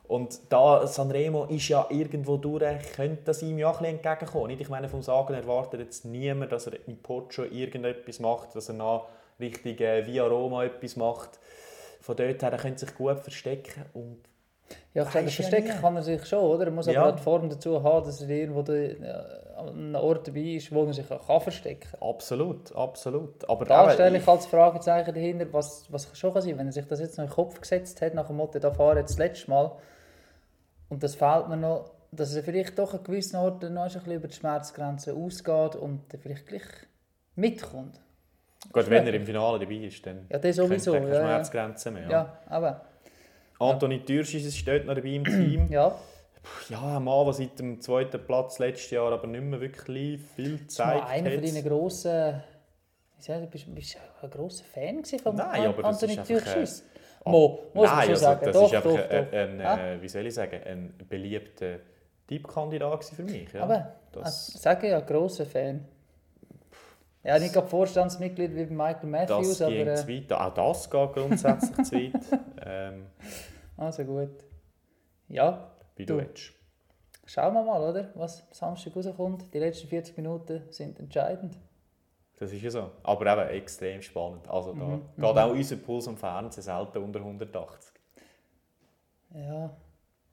Und da Sanremo ist ja irgendwo durch, könnte das ihm ja auch ein bisschen entgegenkommen. Nicht? Ich meine, vom Sagen erwartet jetzt niemand, dass er in Poggio irgendetwas macht, dass er nach Richtung äh, Via Roma etwas macht. Von dort her, er könnte sich gut verstecken und Ja, ich ja verstecken nie. kann er sich schon, oder? Er muss Ja. aber auch die Form dazu haben, dass er irgendwo da, äh, an einem Ort dabei ist, wo er sich auch kann verstecken kann. absolut, absolut. Aber Da stelle ich als Fragezeichen dahinter, was, was schon kann sein wenn er sich das jetzt noch in den Kopf gesetzt hat, nach dem Motto, da fahre jetzt das letzte Mal. Und das fehlt mir noch, dass er vielleicht doch an gewissen Orten noch ein bisschen über die Schmerzgrenze ausgeht und dann vielleicht gleich mitkommt. Gut, wenn er im Finale dabei ist, dann Ja, das sowieso. er keine Ja, ja. Schmerzgrenzen mehr. Ja. ja, aber Anthony Türschis ist dort noch dabei im Team. ja, Ja, ein Mann, der seit dem zweiten Platz letztes Jahr aber nicht mehr wirklich viel Zeit einer von hat. deinen grossen... Ich, bist, bist du ein grosser Fan von Nein, aber das Anthony Türkis? Ah, Mo, muss Nein, also, sagen. das doch, ist einfach doch, ein, doch. ein, Ja. äh, wie soll ich sagen, ein beliebter Tippkandidat gewesen für mich. Ja. Aber das, ich sage ja, grosser Fan. Ja, nicht gerade Vorstandsmitglied wie Michael Matthews, das aber ging äh, zu weit. Auch das geht grundsätzlich zu weit. Ähm, also gut. Ja, wie Du. du willst. schauen wir mal, oder? Was Samstag rauskommt. Die letzten 40 Minuten sind entscheidend. Das ist ja so. Aber eben extrem spannend. Also da Mhm, geht auch unser Puls am Fernsehen selten unter 180. Ja,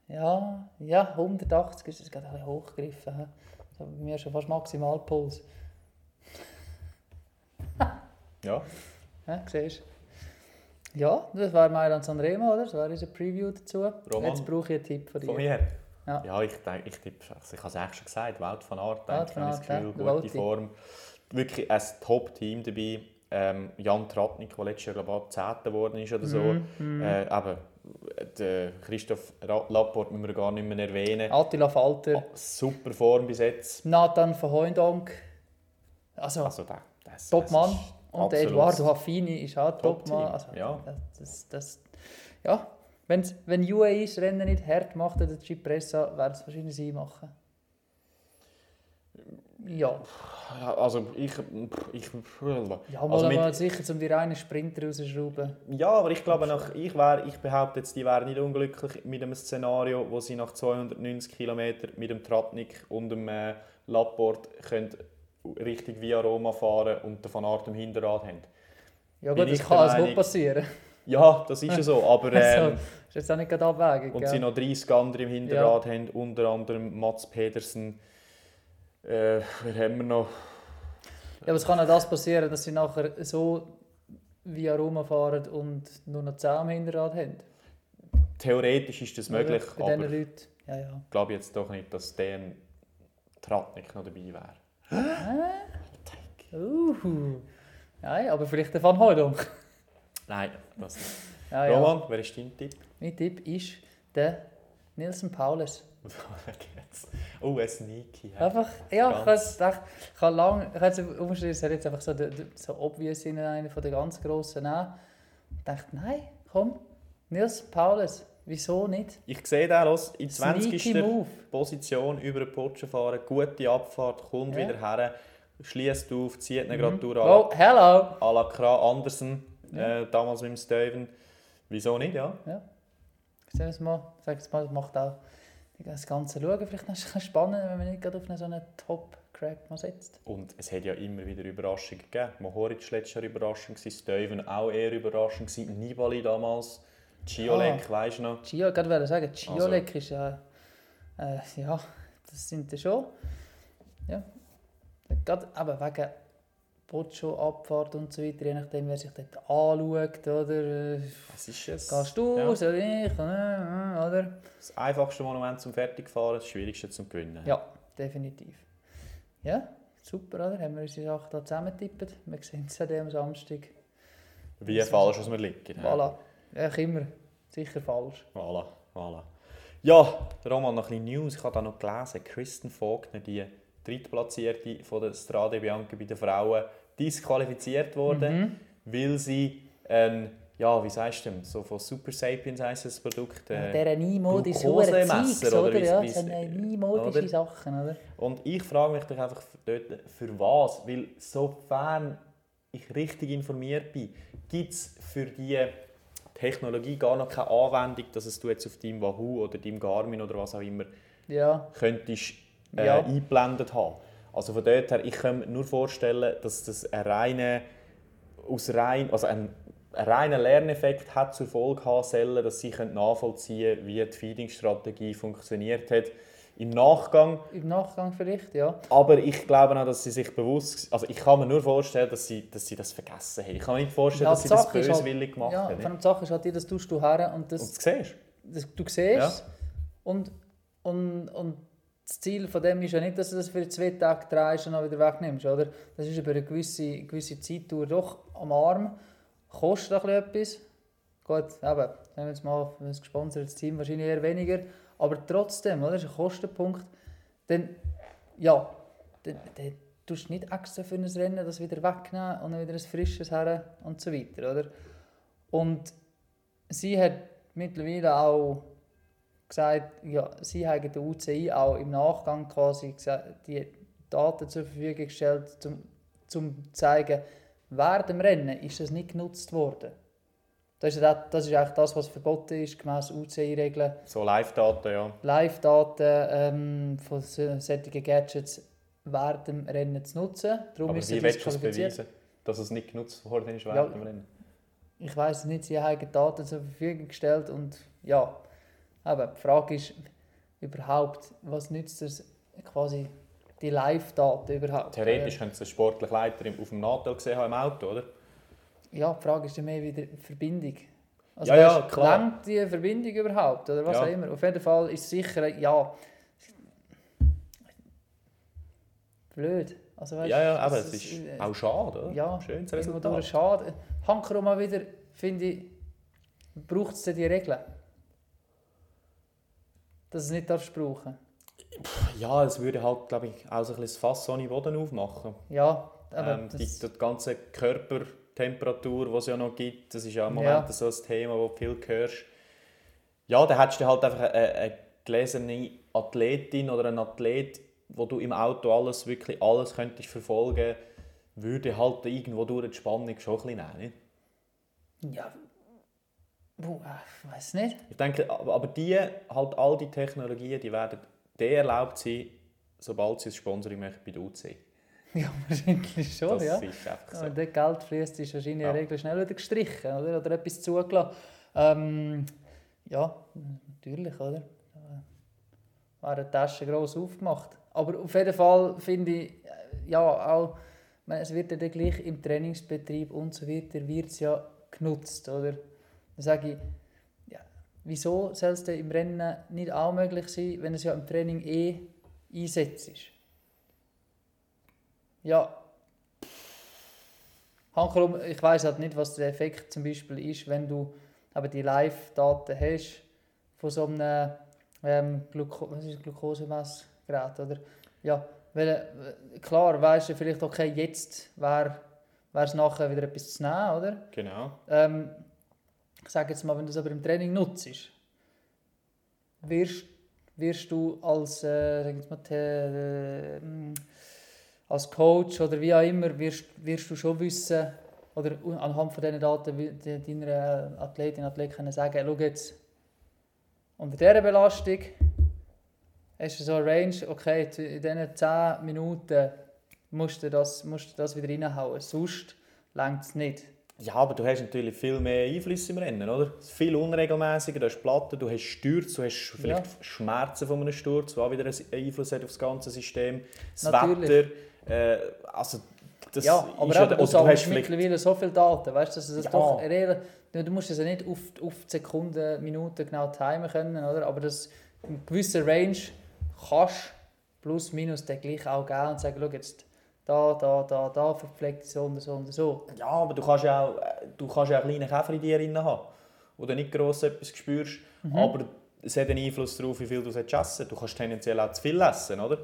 ja, ja, 180 ist jetzt gerade ein bisschen hochgegriffen. hä? So, bei mir schon fast Maximalpuls. Ja, Ja, siehst du? Ja, das war Mailand Sanremo, oder? Das war unser Preview dazu. Roman, Jetzt brauche ich einen Tipp von dir. von mir. Ja. Ja, ich denke, ich tippe, also ich habe es eigentlich schon gesagt, Wout van Aert, Wout denke ich, van Aert, Gefühl, ja, gute Wouti. Form. Wirklich ein Top-Team dabei. Ähm, Jan Tratnik, der letztes Jahr glaube ich, auch Zehnter geworden ist oder so. Mhm, Äh, eben, der Christoph Laporte müssen wir gar nicht mehr erwähnen. Attila Falter, Ah, super Form bis jetzt. Nathan von Hooijdonk. Also, Also, der, das, Topmann. das ist Und der absolut Eduardo Haffini ist auch Top-Team, Topmann. Also, ja. Das, das, ja. Wenn's, wenn UAE das Rennen nicht hart macht, oder Cipressa, werden es wahrscheinlich sie machen. Ja, Ja, Also, ich, ich, ja mal, also mit, mal sicher, um die reinen Sprinter rauszuschrauben. Ja, aber ich glaube, nach, ich, wär, ich behaupte jetzt, die wären nicht unglücklich mit einem Szenario, wo sie nach 290 km mit dem Tratnik und dem äh, Laporte können Richtung Via Roma fahren und den Van Aert im Hinterrad haben. Ja Bin gut, das ich kann alles gut passieren. Ja, das ist ja so, aber... Also, Ähm, ist jetzt auch nicht gerade abwägig. und sie noch 30 andere im Hinterrad haben, unter anderem Mats Pedersen. Äh, wer haben wir noch? Ja, aber es kann auch das passieren, dass sie nachher so via Roma fahren und nur noch 10 am Hinterrad haben. Theoretisch ist das möglich? Bei aber Leuten. Ja, ja. ich glaube jetzt doch nicht, dass der Tratnik noch dabei wäre. Uh. Nein, aber vielleicht der Van Hooydonk. Nein, das nicht. Ja, ja. Roman, wer ist dein Tipp? Mein Tipp ist der Nielsen Paulus. oh, ein Sneaky. hä? Einfach, ja, Ganz- ich habe lange, ich habe es hat jetzt einfach so, so obvious in einer von den ganz grossen nehmen. Ich dachte, nein, komm, Nielsen Paulus, wieso nicht? Ich sehe den los, in Sneaky 20. Move. Position über den Putschen fahren, gute Abfahrt, kommt Ja. wieder her, schließt auf, zieht ihn gerade durch. Oh, hello! à la Kra Andersen, äh, damals mit dem Steven. Wieso nicht, ja? Ja. Sag es mal, sag es mal, das macht auch das Ganze schauen. Vielleicht ist es spannend, wenn man nicht gerade auf einen so einen Top-Crack mal setzt. Und es hat ja immer wieder Überraschungen gegeben. Mohoric letztes Jahr überraschend, Steven auch eher überraschend, Nibali damals, Ciolek, weißt du noch? Gio, gerade wollte sagen, Giolek ist ja, äh, ja, das sind ja schon, ja, gerade aber wegen Boccio, Abfahrt und so weiter, je nachdem, wer sich dort anschaut, oder, äh, Was ist es? gehst du, Ja. soll ich, äh, äh, oder? Das einfachste Monument zum Fertigfahren, das schwierigste zum Gewinnen. Ja, definitiv. Ja, super, oder? Haben wir unsere Sachen hier zusammentippt. Wir sehen es am Samstag. Wie falsch was wir liegen. Voilà. Ja, ich immer. Sicher falsch. Voilà, voilà. Ja, Roman, noch ein bisschen News. Ich habe da noch gelesen, Kristen Faulkner, die Drittplatzierte von der Strade Bianca bei den Frauen, disqualifiziert worden, weil sie ein, ja, wie sagst du so von Super Sapiens heisst das Produkt. Ja, Äh, der neimodische Glukosemesser, Zeugs, oder oder? Ja, das sind ja neimodische oder? Sachen, oder? und ich frage mich doch einfach dort, für was? Weil sofern ich richtig informiert bin, gibt es für die Technologie gar noch keine Anwendung, dass es du jetzt auf deinem Wahoo oder deinem Garmin oder was auch immer Ja, könntest äh, Ja. eingeblendet haben. Also von dort her, ich kann mir nur vorstellen, dass das ein reiner, aus rein, also ein, ein reiner Lerneffekt hat zur Folge haben sollen, dass sie nachvollziehen können, wie die Feeding-Strategie funktioniert hat. Im Nachgang im Nachgang vielleicht, ja. aber ich glaube auch, dass sie sich bewusst, also ich kann mir nur vorstellen, dass sie, dass sie das vergessen haben. Ich kann mir nicht vorstellen, Ja, dass sie das halt- böswillig gemacht ja, haben. Allem die Sache ist halt, die, das tust du her und das, Und du siehst, das, du siehst es. Und, und, und das Ziel von dem ist ja nicht, dass du das für zwei Tage drehst und dann wieder wegnimmst, oder? Das ist über eine gewisse, gewisse Zeitdauer doch am Arm, kostet ein bisschen etwas. Gut, eben, nehmen wir jetzt mal ein gesponsertes Team wahrscheinlich eher weniger, aber trotzdem, oder? Das ist ein Kostenpunkt. Dann, ja, dann, dann tust du nicht extra für ein Rennen das wieder wegnehmen und dann wieder ein frisches her und so weiter, oder? Und sie hat mittlerweile auch gesagt, ja, sie haben der UCI auch im Nachgang quasi gesagt, die Daten zur Verfügung gestellt, um zu zeigen, während dem Rennen ist das nicht genutzt worden. Das ist, ja das ist eigentlich das, was verboten ist, gemäß UCI-Regeln. so Live-Daten, ja. Live-Daten ähm, von so- solchen Gadgets während dem Rennen zu nutzen. Darum Aber ist sie wie willst du es beweisen, dass es nicht genutzt worden ist während Ja. dem Rennen? Ich weiß nicht, sie haben Daten zur Verfügung gestellt und ja, aber die Frage ist überhaupt, was nützt es quasi die Live-Daten überhaupt? Theoretisch könnte es ein sportlicher Leiter im- auf dem Nadel gesehen haben im Auto, oder? Ja, die Frage ist ja mehr wieder die Verbindung. Also Ja, ja, klar. Langt die Verbindung überhaupt oder was Ja. auch immer? Auf jeden Fall ist sicher, ja, blöd. Also, weisst, Ja, ja, aber es ist äh, auch schade, oder? Ja, Schönes Resultat. schade. Hanker mal wieder, finde ich, braucht es die Regeln. Dass es nicht darfst brauchen. Ja, es würde halt, glaube ich, auch so ein bisschen das Fass ohne Boden aufmachen. Ja, aber Ähm, die, das, die ganze Körpertemperatur, die es ja noch gibt, das ist ja im Ja. Moment so ein Thema, das du viel hörst. Ja, da hättest du halt einfach eine, eine gelesene Athletin oder einen Athlet, wo du im Auto alles, wirklich alles könntest verfolgen, würde halt irgendwo durch die Spannung schon ein bisschen nehmen. Nicht? ja, Puh, äh, ich weiß nicht. Ich denke, aber die, halt all die Technologien, die werden der erlaubt sein, sobald sie ein Sponsoring machen bei der UC. Ja, wahrscheinlich schon, Das ja. ist einfach so. Wenn dort Geld fließt, ist wahrscheinlich in der Ja. Regel schnell wieder gestrichen oder, oder etwas zugelassen. Ähm, ja, natürlich, oder? Äh, Wäre die Tasche gross aufgemacht. Aber auf jeden Fall finde ich, äh, ja, auch, meine, es wird ja dann gleich im Trainingsbetrieb und so weiter, wird es ja genutzt, oder? Dann sage ich, ja, wieso soll es denn im Rennen nicht auch möglich sein, wenn es ja im Training eh einsetzt ist? Ja, Hankerum, ich weiß halt nicht, was der Effekt zum Beispiel ist, wenn du aber die Live-Daten hast von so einem ähm, Gluko was ist Glukosemessgerät, oder? Ja, weil, äh, klar, weißt du vielleicht, okay, jetzt wäre es nachher wieder etwas zu nehmen, oder? Genau. Ähm, ich sage jetzt mal, wenn du es aber im Training nutzt, wirst, wirst du als, äh, sag jetzt mal, äh, als Coach oder wie auch immer, wirst, wirst du schon wissen, oder anhand von diesen Daten deiner Athletin, Athlet können sagen, schau jetzt, unter dieser Belastung hast du so eine Range, okay, in diesen 10 Minuten musst du das, musst du das wieder reinhauen, sonst längt es nicht. Ja, aber du hast natürlich viel mehr Einfluss im Rennen, oder? Es ist viel unregelmäßiger, du hast Platten, du hast Stürze, du hast vielleicht Ja. Schmerzen von einem Sturz, was auch wieder einen Einfluss hat auf das ganze System. Das Natürlich. Wetter, äh, also das Ja, aber ja, du oder du hast mittlerweile so viele Daten, weißt du, dass es Ja. doch real, du musst es ja nicht auf, auf Sekunden, Minuten genau timen können, oder? aber das in gewisser Range kannst plus minus dann gleich auch geben und sagen, schau jetzt, da, da, da, da verpflegt so und so und so. Ja, aber du kannst ja auch, du kannst ja auch kleine Käfer in dir drin haben, wo du nicht gross etwas spürst, Mhm. aber es hat einen Einfluss darauf, wie viel du essen. Du kannst tendenziell auch zu viel essen, oder?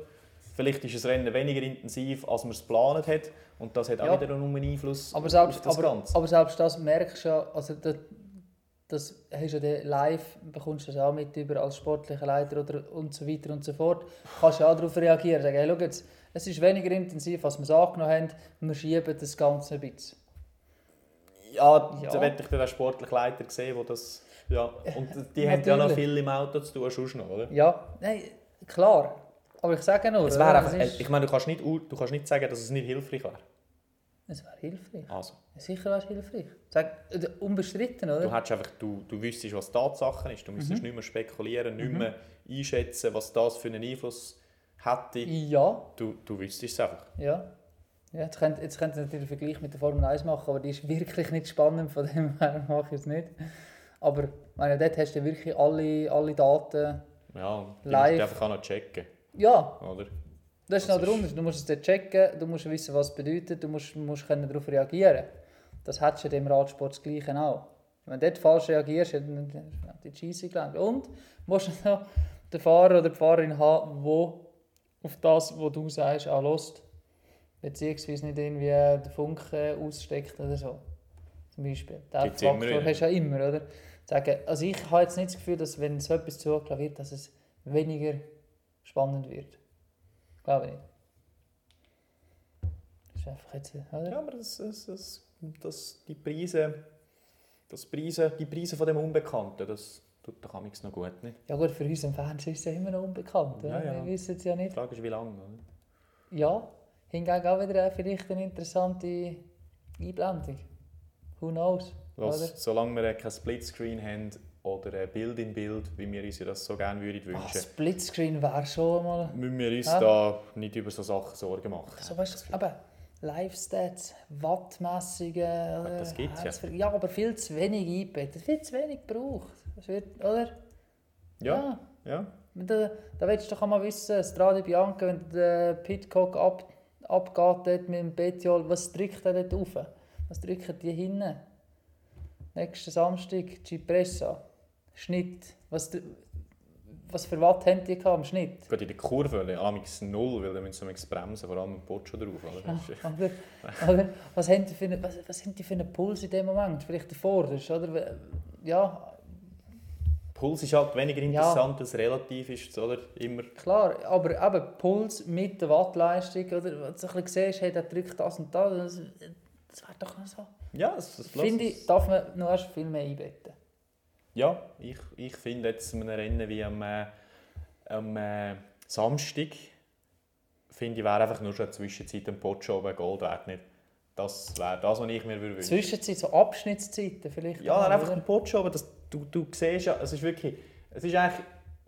Vielleicht ist das Rennen weniger intensiv, als man es geplant hat und das hat auch Ja. wieder einen Einfluss Aber selbst, auf das aber, Ganze. aber selbst das merkst du ja, also das, das hast du ja live, bekommst du das auch mit über als sportlicher Leiter oder und so weiter und so fort. Kannst du auch darauf reagieren, sagen, hey, schau jetzt, es ist weniger intensiv, als wir es angenommen haben, wir schieben das Ganze ein bisschen. Ja, Ja. da werde ich dann den sportlichen Leiter sehen, wo das... Ja, und die haben ja noch viel im Auto zu tun, sonst noch, oder? Ja, nein, klar. Aber ich sage nur, Es wäre einfach, ist, ich meine, du kannst, nicht, du kannst nicht sagen, dass es nicht hilfreich wäre. es wäre hilfreich. Also, Sicher wäre es hilfreich. Sag, äh, unbestritten, oder? du, hättest einfach, du, du wüsstest, was Tatsache ist. Du müsstest Mhm. nicht mehr spekulieren, nicht mehr einschätzen, was das für einen Einfluss hätte. Ja, Du, du wüsstest es einfach. Ja. ja jetzt könnt, jetzt könnt ihr natürlich einen Vergleich mit der Formel 1 machen, aber die ist wirklich nicht spannend, von dem her mache ich es nicht. Aber meine, dort hast du wirklich alle, alle Daten. Ja, die Live. musst du einfach auch noch checken, Ja, oder? das ist Das noch der Unterschied. Du musst es dort checken, du musst wissen, was es bedeutet, du musst, musst können darauf reagieren Das hättest du im Radsport das Gleiche auch. Wenn du dort falsch reagierst, dann dann die Scheisse gelangt. Und du musst noch den Fahrer oder die Fahrerin haben, wo auf das, was du sagst, auch lässt. Beziehungsweise nicht irgendwie den Funken aussteckt oder so. Zum Beispiel. Den Faktor hast du ja immer, oder? Sagen, also ich habe jetzt nicht das Gefühl, dass wenn so etwas zugelassen wird, dass es weniger spannend wird. Glaube ich nicht. Das ist einfach jetzt, oder? Ja, aber das, das, das, das, die Preise, das Preise, die Preise von dem Unbekannten, das tut doch amigs noch gut, nicht? Ja gut, für uns im Fernsehen ist es ja immer noch unbekannt. Ja, ja. Wir wissen es ja Die nicht. Frage ist, wie lange, oder? Ja, hingegen auch wieder eine- vielleicht eine interessante Einblendung. Who knows? Was, solange wir kein Splitscreen haben oder ein Bild in Bild, wie wir uns das so gerne würden Ah, wünschen, Splitscreen wäre schon mal... müssen wir uns Ja. da nicht über so Sachen Sorgen machen. So, weißt du, aber Live-Stats, Wattmessungen... oder das gibt's ja. Herzver- Ja, aber viel zu wenig eingebettet, viel zu wenig gebraucht. Das wird, oder? Ja, ja. Da, da willst du doch mal wissen, Strade Bianca, wenn der Pitcock ab, abgeht mit dem Betjol, was drückt er dort rauf? Was drücken die hinten? Nächsten Samstag, Cipressa. Schnitt. Was, was für Watt haben die am Schnitt? Gerade in der Kurve, amigs null, weil dann müssen wir bremsen, vor allem mit Pocho drauf. Oder? Das ist- Oder, oder, was, haben die für eine, was, was haben die für einen Puls in dem Moment? Vielleicht der Vorderste, oder? Ja, Puls ist halt weniger interessant, als relativ ist, oder? Immer. Klar, aber eben Puls mit der Wattleistung, oder? Wenn du ein bisschen siehst, hey, der drückt das und das, das, das wäre doch noch so. Ja, das, das Finde ich, darf man noch erst viel mehr einbetten. Ja, ich, ich finde jetzt in einem Rennen wie am, äh, am äh, Samstag finde ich, wäre einfach nur schon eine Zwischenzeit ein Pocho oben Gold wert. Nicht. Das wäre das, was ich mir würde wünschen Zwischenzeit, so Abschnittszeiten vielleicht. Ja, dann einfach ein Pocho, aber das, du, du siehst ja, es ist wirklich, es ist eigentlich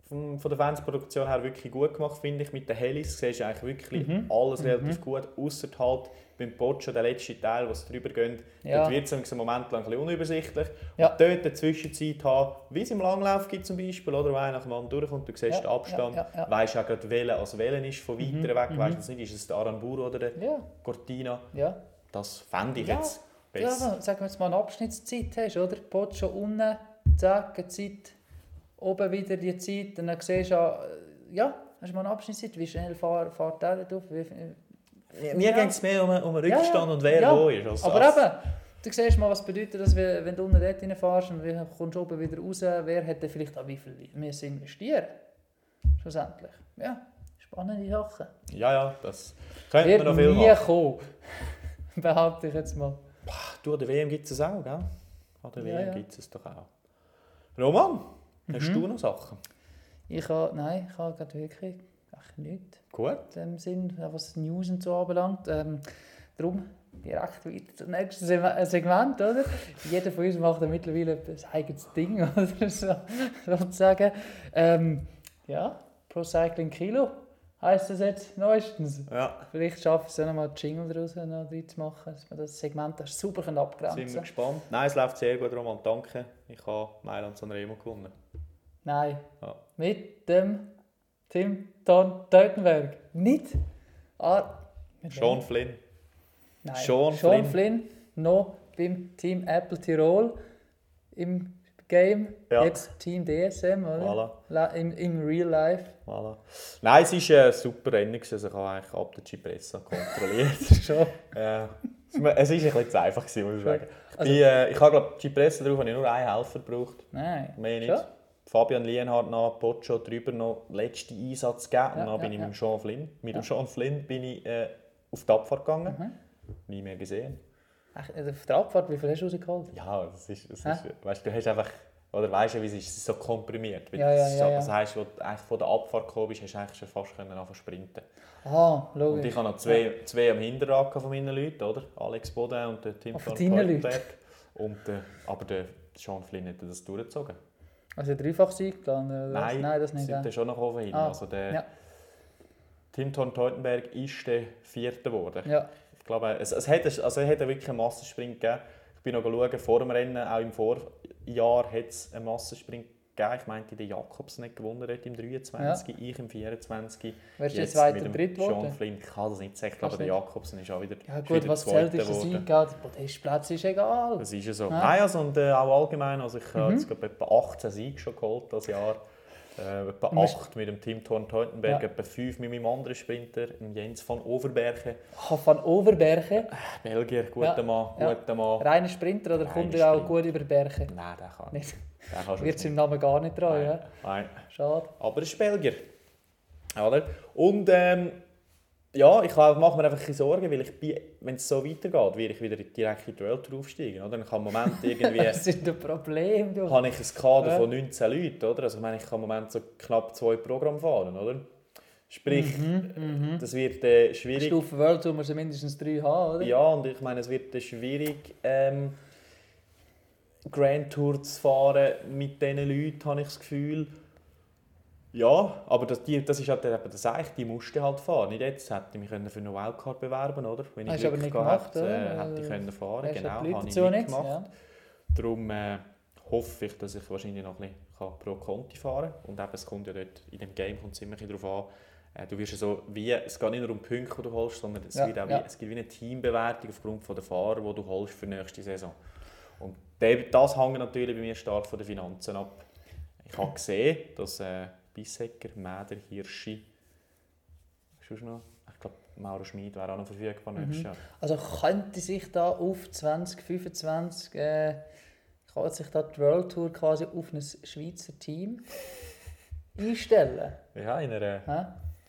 von, von der Fernsehproduktion her wirklich gut gemacht, finde ich. Mit den Helis siehst du eigentlich wirklich Mhm. alles relativ gut, außer halt beim Pocho, der letzte Teil, wo es drüber geht, Ja. dort wird es einen Moment lang ein bisschen unübersichtlich. Ja. Und dort eine Zwischenzeit haben, wie es im Langlauf gibt zum Beispiel, oder, wo einer nach dem anderen durchkommt, du siehst Ja, den Abstand, ja, ja, ja. weißt auch gerade, welcher als welcher ist, von weiter weg, weißt du nicht, ist es der Aramburu oder der Ja, Cortina. ja. Das fände ich Ja. jetzt Ja, besser. aber sagen wir jetzt mal eine Abschnittszeit hast, oder? Pot schon unten, zack, eine Zeit, oben wieder die Zeit, und dann siehst du, ja, ja, hast du mal eine Abschnittszeit, wie schnell fährt, fährt der dort auf? Wie, Mir Ja. geht es mehr um, um Ja, Rückstand ja. und wer Ja. wo ist. Also, aber als- eben, du siehst mal, was bedeutet das, wenn du unten dort reinfährst und wie kommst du oben wieder raus, wer hätte vielleicht auch wie viel müssen investieren Schlussendlich. Ja, spannende Sachen. Ja, ja, das könnte Wird man noch viel nie machen. kommen, behaupte ich jetzt mal. Du, an der WM gibt es es auch, gell? An der Ja, WM ja. gibt es es doch auch. Roman, hast Mhm. du noch Sachen? Ich habe, nein, ich habe gerade wirklich echt nichts. Gut. in dem Sinn, was News und so anbelangt. Ähm, darum direkt weiter zum nächsten Seg- Segment, oder? Jeder von uns macht ja mittlerweile ein eigenes Ding, oder so, sozusagen. Ähm, ja, Pro Cycling Kilo heisst das jetzt neuestens. Ja, Vielleicht schaffe ich es auch noch mal einen Jingle daraus noch drin zu machen, dass wir das Segment da super sind wir abgrenzen können. gespannt. Nein, es läuft sehr gut, Roman, danke. Ich habe Mailand Sanremo gewonnen. Nein, Ja. mit dem Tim Ton Teutenberg. Nicht? Ah, mit wem? Sean Flynn. Nein, Sean Sean, Flynn. Flynn. noch beim Team Apple Tirol im Game. Ja. Jetzt Team DSM, oder? Voilà. Im, Im Real Life. Voilà. Nein, es war ein super Rennen, also ich habe eigentlich ab der Cipressa kontrolliert. Schon. Äh, es war ein bisschen zu einfach, muss ich sagen. Ich, Also- bin, äh, ich habe glaube Cipressa drauf habe ich nur einen Helfer gebraucht. Nein. Mehr nicht. Schon? Fabian Lienhardt nach Pocho drüber noch letzten Einsatz gegeben. Ja, und dann bin ja, ich mit dem Sean Flynn. Mit dem Sean Flynn bin ich äh, auf die Abfahrt gegangen. Mhm. Nie mehr gesehen. Ach, äh, Auf der Abfahrt, wie viel hast du rausgeholt? Ja, das ist, das ist weißt, du hast einfach, oder weißt du, wie es ist, es ist so komprimiert. Ja, ja, ja. Das heisst, als du eigentlich von der Abfahrt gekommen bist, hast du eigentlich schon fast können anfangen sprinten. Ah, Und logisch. ich habe noch zwei, zwei am Hinterrad von meinen Leuten, oder? Alex Boden und der Tim Ah, von? Teutenberg. Und, äh, aber der Sean Flynn hat das durchgezogen. Also dreifach Sieg gelandet, oder was? Nein, Nein, das nicht. sind ja. dann schon noch oben hin. Ah, Also der ja. Tim Thorn Teutenberg ist der Vierte geworden. Ja, Ich glaube, es, es, hat, also es hat wirklich einen Massensprint gegeben. Ich bin noch schauen, vor dem Rennen, auch im Vorjahr, hat es einen Massensprint gegeben. Ich meinte, der Jakobs nicht gewonnen hat im 23, ich im 24. Wer ist jetzt Zweiter und Dritt geworden? Flynn, ich kann das nicht sagen. Ich glaube, der? Jakobsen ist auch wieder, ja gut, wieder was zählt ist geworden. Sieg. Ja, Der Podestplatz ist egal. Das ist ja so. Ja. Nein, also, und äh, auch allgemein, also ich Mhm. habe jetzt glaube etwa 18 Siege schon geholt das Jahr. Äh, etwa Und hast- 8 mit dem Team Thorn Teutenberg, Ja. etwa 5 mit meinem anderen Sprinter, dem Jens van Overbergen. Ah, Van Overbergen, Belgier, guter Ja, Mann, ja. guter Mann. reiner Sprinter oder Reiner kommt er auch gut über Berge? Nein, der kann Nicht. Wird es im Namen gar nicht dran, Nein. ja? Nein. Schade. Aber er ist Belgier. Oder? Und ähm, ja, ich mache mir einfach ein Sorgen, weil ich wenn es so weitergeht, werde ich wieder direkt in die Welt aufsteigen. Oder? Ich habe im Moment irgendwie... Das ist ein Problem, du. habe ich ein Kader Ja. von 19 Leuten, oder? Also ich meine, ich kann im Moment so knapp zwei Programme fahren, oder? Sprich, Mhm, das wird äh, schwierig. Stufe World Tour muss er mindestens drei haben, oder? Ja, und ich meine, es wird äh, schwierig, ähm, Grand Tour zu fahren mit diesen Leuten, habe ich das Gefühl. Ja, aber das, die, das ist halt eben das Eich, die musste halt fahren. Nicht jetzt hätte ich mich können für eine Wildcard bewerben oder? Wenn ich Hast aber Glück nicht gehabt gemacht, hätte, oder? hätte ich können fahren du Genau, habe ich nicht gemacht. Ja. Darum äh, hoffe ich, dass ich wahrscheinlich noch ein bisschen pro Conti fahren kann. Und eben, es kommt ja dort, in dem Game kommt es immer darauf an, äh, du wirst ja so, wie, es geht nicht nur um Punkte, die du holst, sondern es, Ja, wird auch ja. wie, es gibt wie eine Teambewertung aufgrund der Fahrer, die du holst für die nächste Saison. Und das hängt natürlich bei mir stark von den Finanzen ab. Ich habe gesehen, dass äh, Bissecker, Mäder, Hirschi, sonst noch, ich glaube, Mauro Schmid wäre auch noch verfügbar Mhm. nächstes Jahr. Also könnte sich da auf 2025 äh, kann sich da die World Tour quasi auf ein Schweizer Team einstellen? Ja, in, einer, Hä?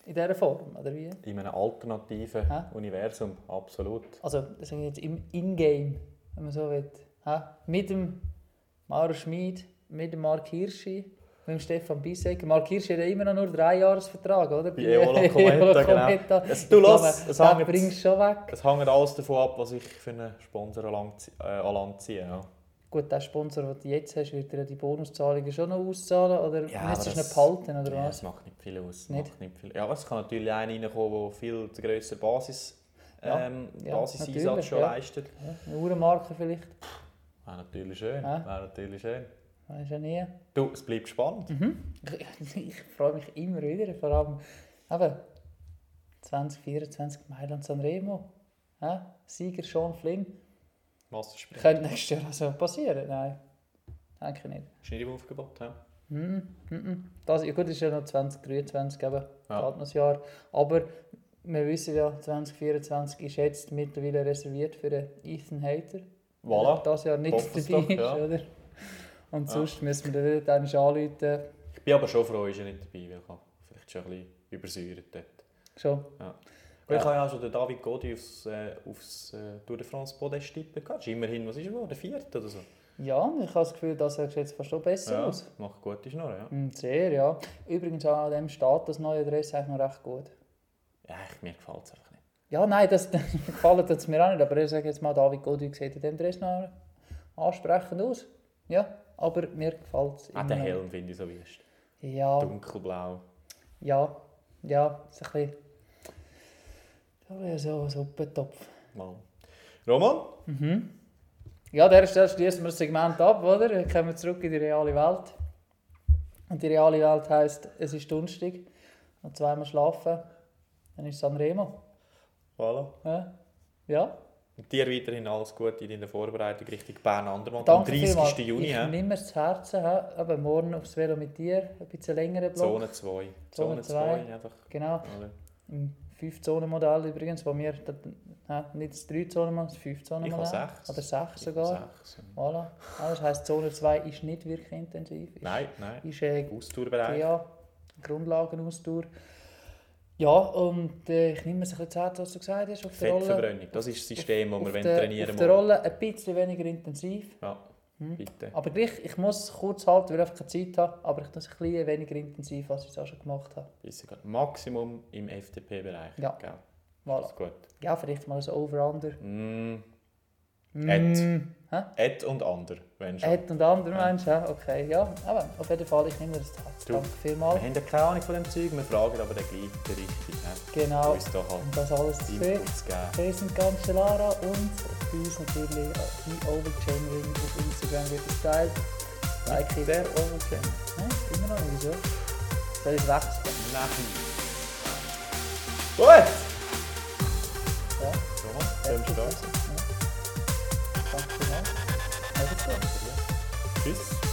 In dieser Form, oder wie? in einem alternativen Hä? Universum, absolut. Also, das ich jetzt im In-Game, wenn man so will. Hä? Mit dem Mauro Schmid, mit dem Mark Hirschi. mit dem Stefan Bissecker. Mark Hirsch hat ja immer noch nur drei Jahresvertrag, oder? Bei Eola Cometa, genau. Es- du lass, es hängt- bringst du schon weg. Es hängt alles davon ab, was ich für einen Sponsor an Land äh, ziehe. Ja. Gut, der Sponsor, den du jetzt hast, wird dir die Bonuszahlungen schon noch auszahlen? Oder Ja, müsstest du nicht das- behalten, oder Ja, was? es macht nicht viel aus. Nicht? Macht nicht viel. Ja, es kann natürlich einer reinkommen, der viel zu grösser Basis, Ja, ähm, ja, Basiseinsatz schon ja. leistet. Ja, eine Uhrenmarke vielleicht? Wäre natürlich schön. Ja. Wäre natürlich schön. Weiß ja nie. Du, es bleibt spannend. Ich, ich freue mich immer wieder, vor allem eben 2024 Mailand Sanremo. Ja? Sieger Sean Flynn. Wasserspringen. Könnte nächstes Jahr also passieren? Nein, denke ich nicht. Ist nicht im Aufgebot. Ja. Mhm, mhm. Das, ja gut, ist ja noch 2023, eben, Ja. geht noch ein Jahr. Aber wir wissen ja, 2024 ist jetzt mittlerweile reserviert für den Ethan Hater. Voilà. Das Jahr nicht Hoffen dabei doch, ist, ja. oder? Und Ja. sonst müssen wir dann wieder anrufen. Ich bin aber schon froh, ist er nicht dabei, weil habe vielleicht schon ein bisschen übersäuert dort. Schon. Ja. Aber Ich habe ja auch schon den David Godi aufs, äh, aufs äh, Tour de France Podest tippen gehabt. Ist immerhin, was ist er, der vierte oder so? Ja, ich habe das Gefühl, das sieht jetzt fast schon besser Ja, aus. macht gute Schnur, ja. Mm, Sehr, ja. Übrigens an dem steht das neue Dress eigentlich noch recht gut. Ja, ich, mir gefällt es einfach. Ja, nein, das, das gefällt es mir auch nicht, aber ich sage jetzt mal, David Godi sieht in dem Dress noch ansprechend aus. Ja, aber mir gefällt es. Auch den Helm finde ich so wüst. Ja, Dunkelblau. ja, ja, ist ein bisschen... Ja, so ein Suppentopf. Mal. Roman? Ja, an dieser Stelle schließen wir das Segment ab, oder? Dann kommen wir zurück in die reale Welt. Und die reale Welt heisst, es ist Donnerstag, noch zweimal schlafen, dann ist Sanremo. Voilà. Ja. ja. Und dir weiterhin alles Gute in deiner Vorbereitung Richtung Bern Andermatt am Danke 30. vielmals. Juni. Ich nehme mir zu Herzen, aber morgen aufs Velo mit dir, ein bisschen längeren Block. Zone 2. Zone Zone 2. zwei. Einfach. Genau, Oder? im 5-Zonen-Modell übrigens, wo wir, nicht das 3-Zonen-Modell, das Ich habe 5-Zonen-Modell. 6. Oder 6 sogar. Sechs. Voilà. Ah, Das heisst, Zone 2 ist nicht wirklich intensiv. Ist, Nein, nein. Ist äh, Austauschbereich. ja, Grundlagenausdauer. Ja, und äh, ich nehme es ein bisschen zu was du gesagt hast, auf der Rolle. Fettverbrennung. Das ist das System, das wir trainieren Auf der. Rolle ein bisschen weniger intensiv. Ja, bitte. Aber gleich, ich muss es kurz halten, weil ich einfach keine Zeit habe. Aber ich tue es ein bisschen weniger intensiv, als ich es auch schon gemacht habe. Bisschen. Maximum im FDP-Bereich. Ja. Gell? Voilà. Ist gut. Ja, vielleicht mal ein Over-Under. Mm, Mm, Et. hä? Et und Ander, wenn schon. Et und Menschen, ja, okay. Ja, aber auf jeden Fall, ich nehme das zu. Du. Danke Wir vielmals. haben ja keine Ahnung von dem Zeug, wir fragen aber den gleichen den richtigen. Genau. Uns da halt Und das alles zu sehen. Wir sind Cancellara und bei uns natürlich die Overchain Ring auf Instagram wird es geteilt. Like it. Der Overchain. Nein, immer noch nicht, wieso? Soll ich wechseln? Nein. Gut! Ja, Roman, sollen wir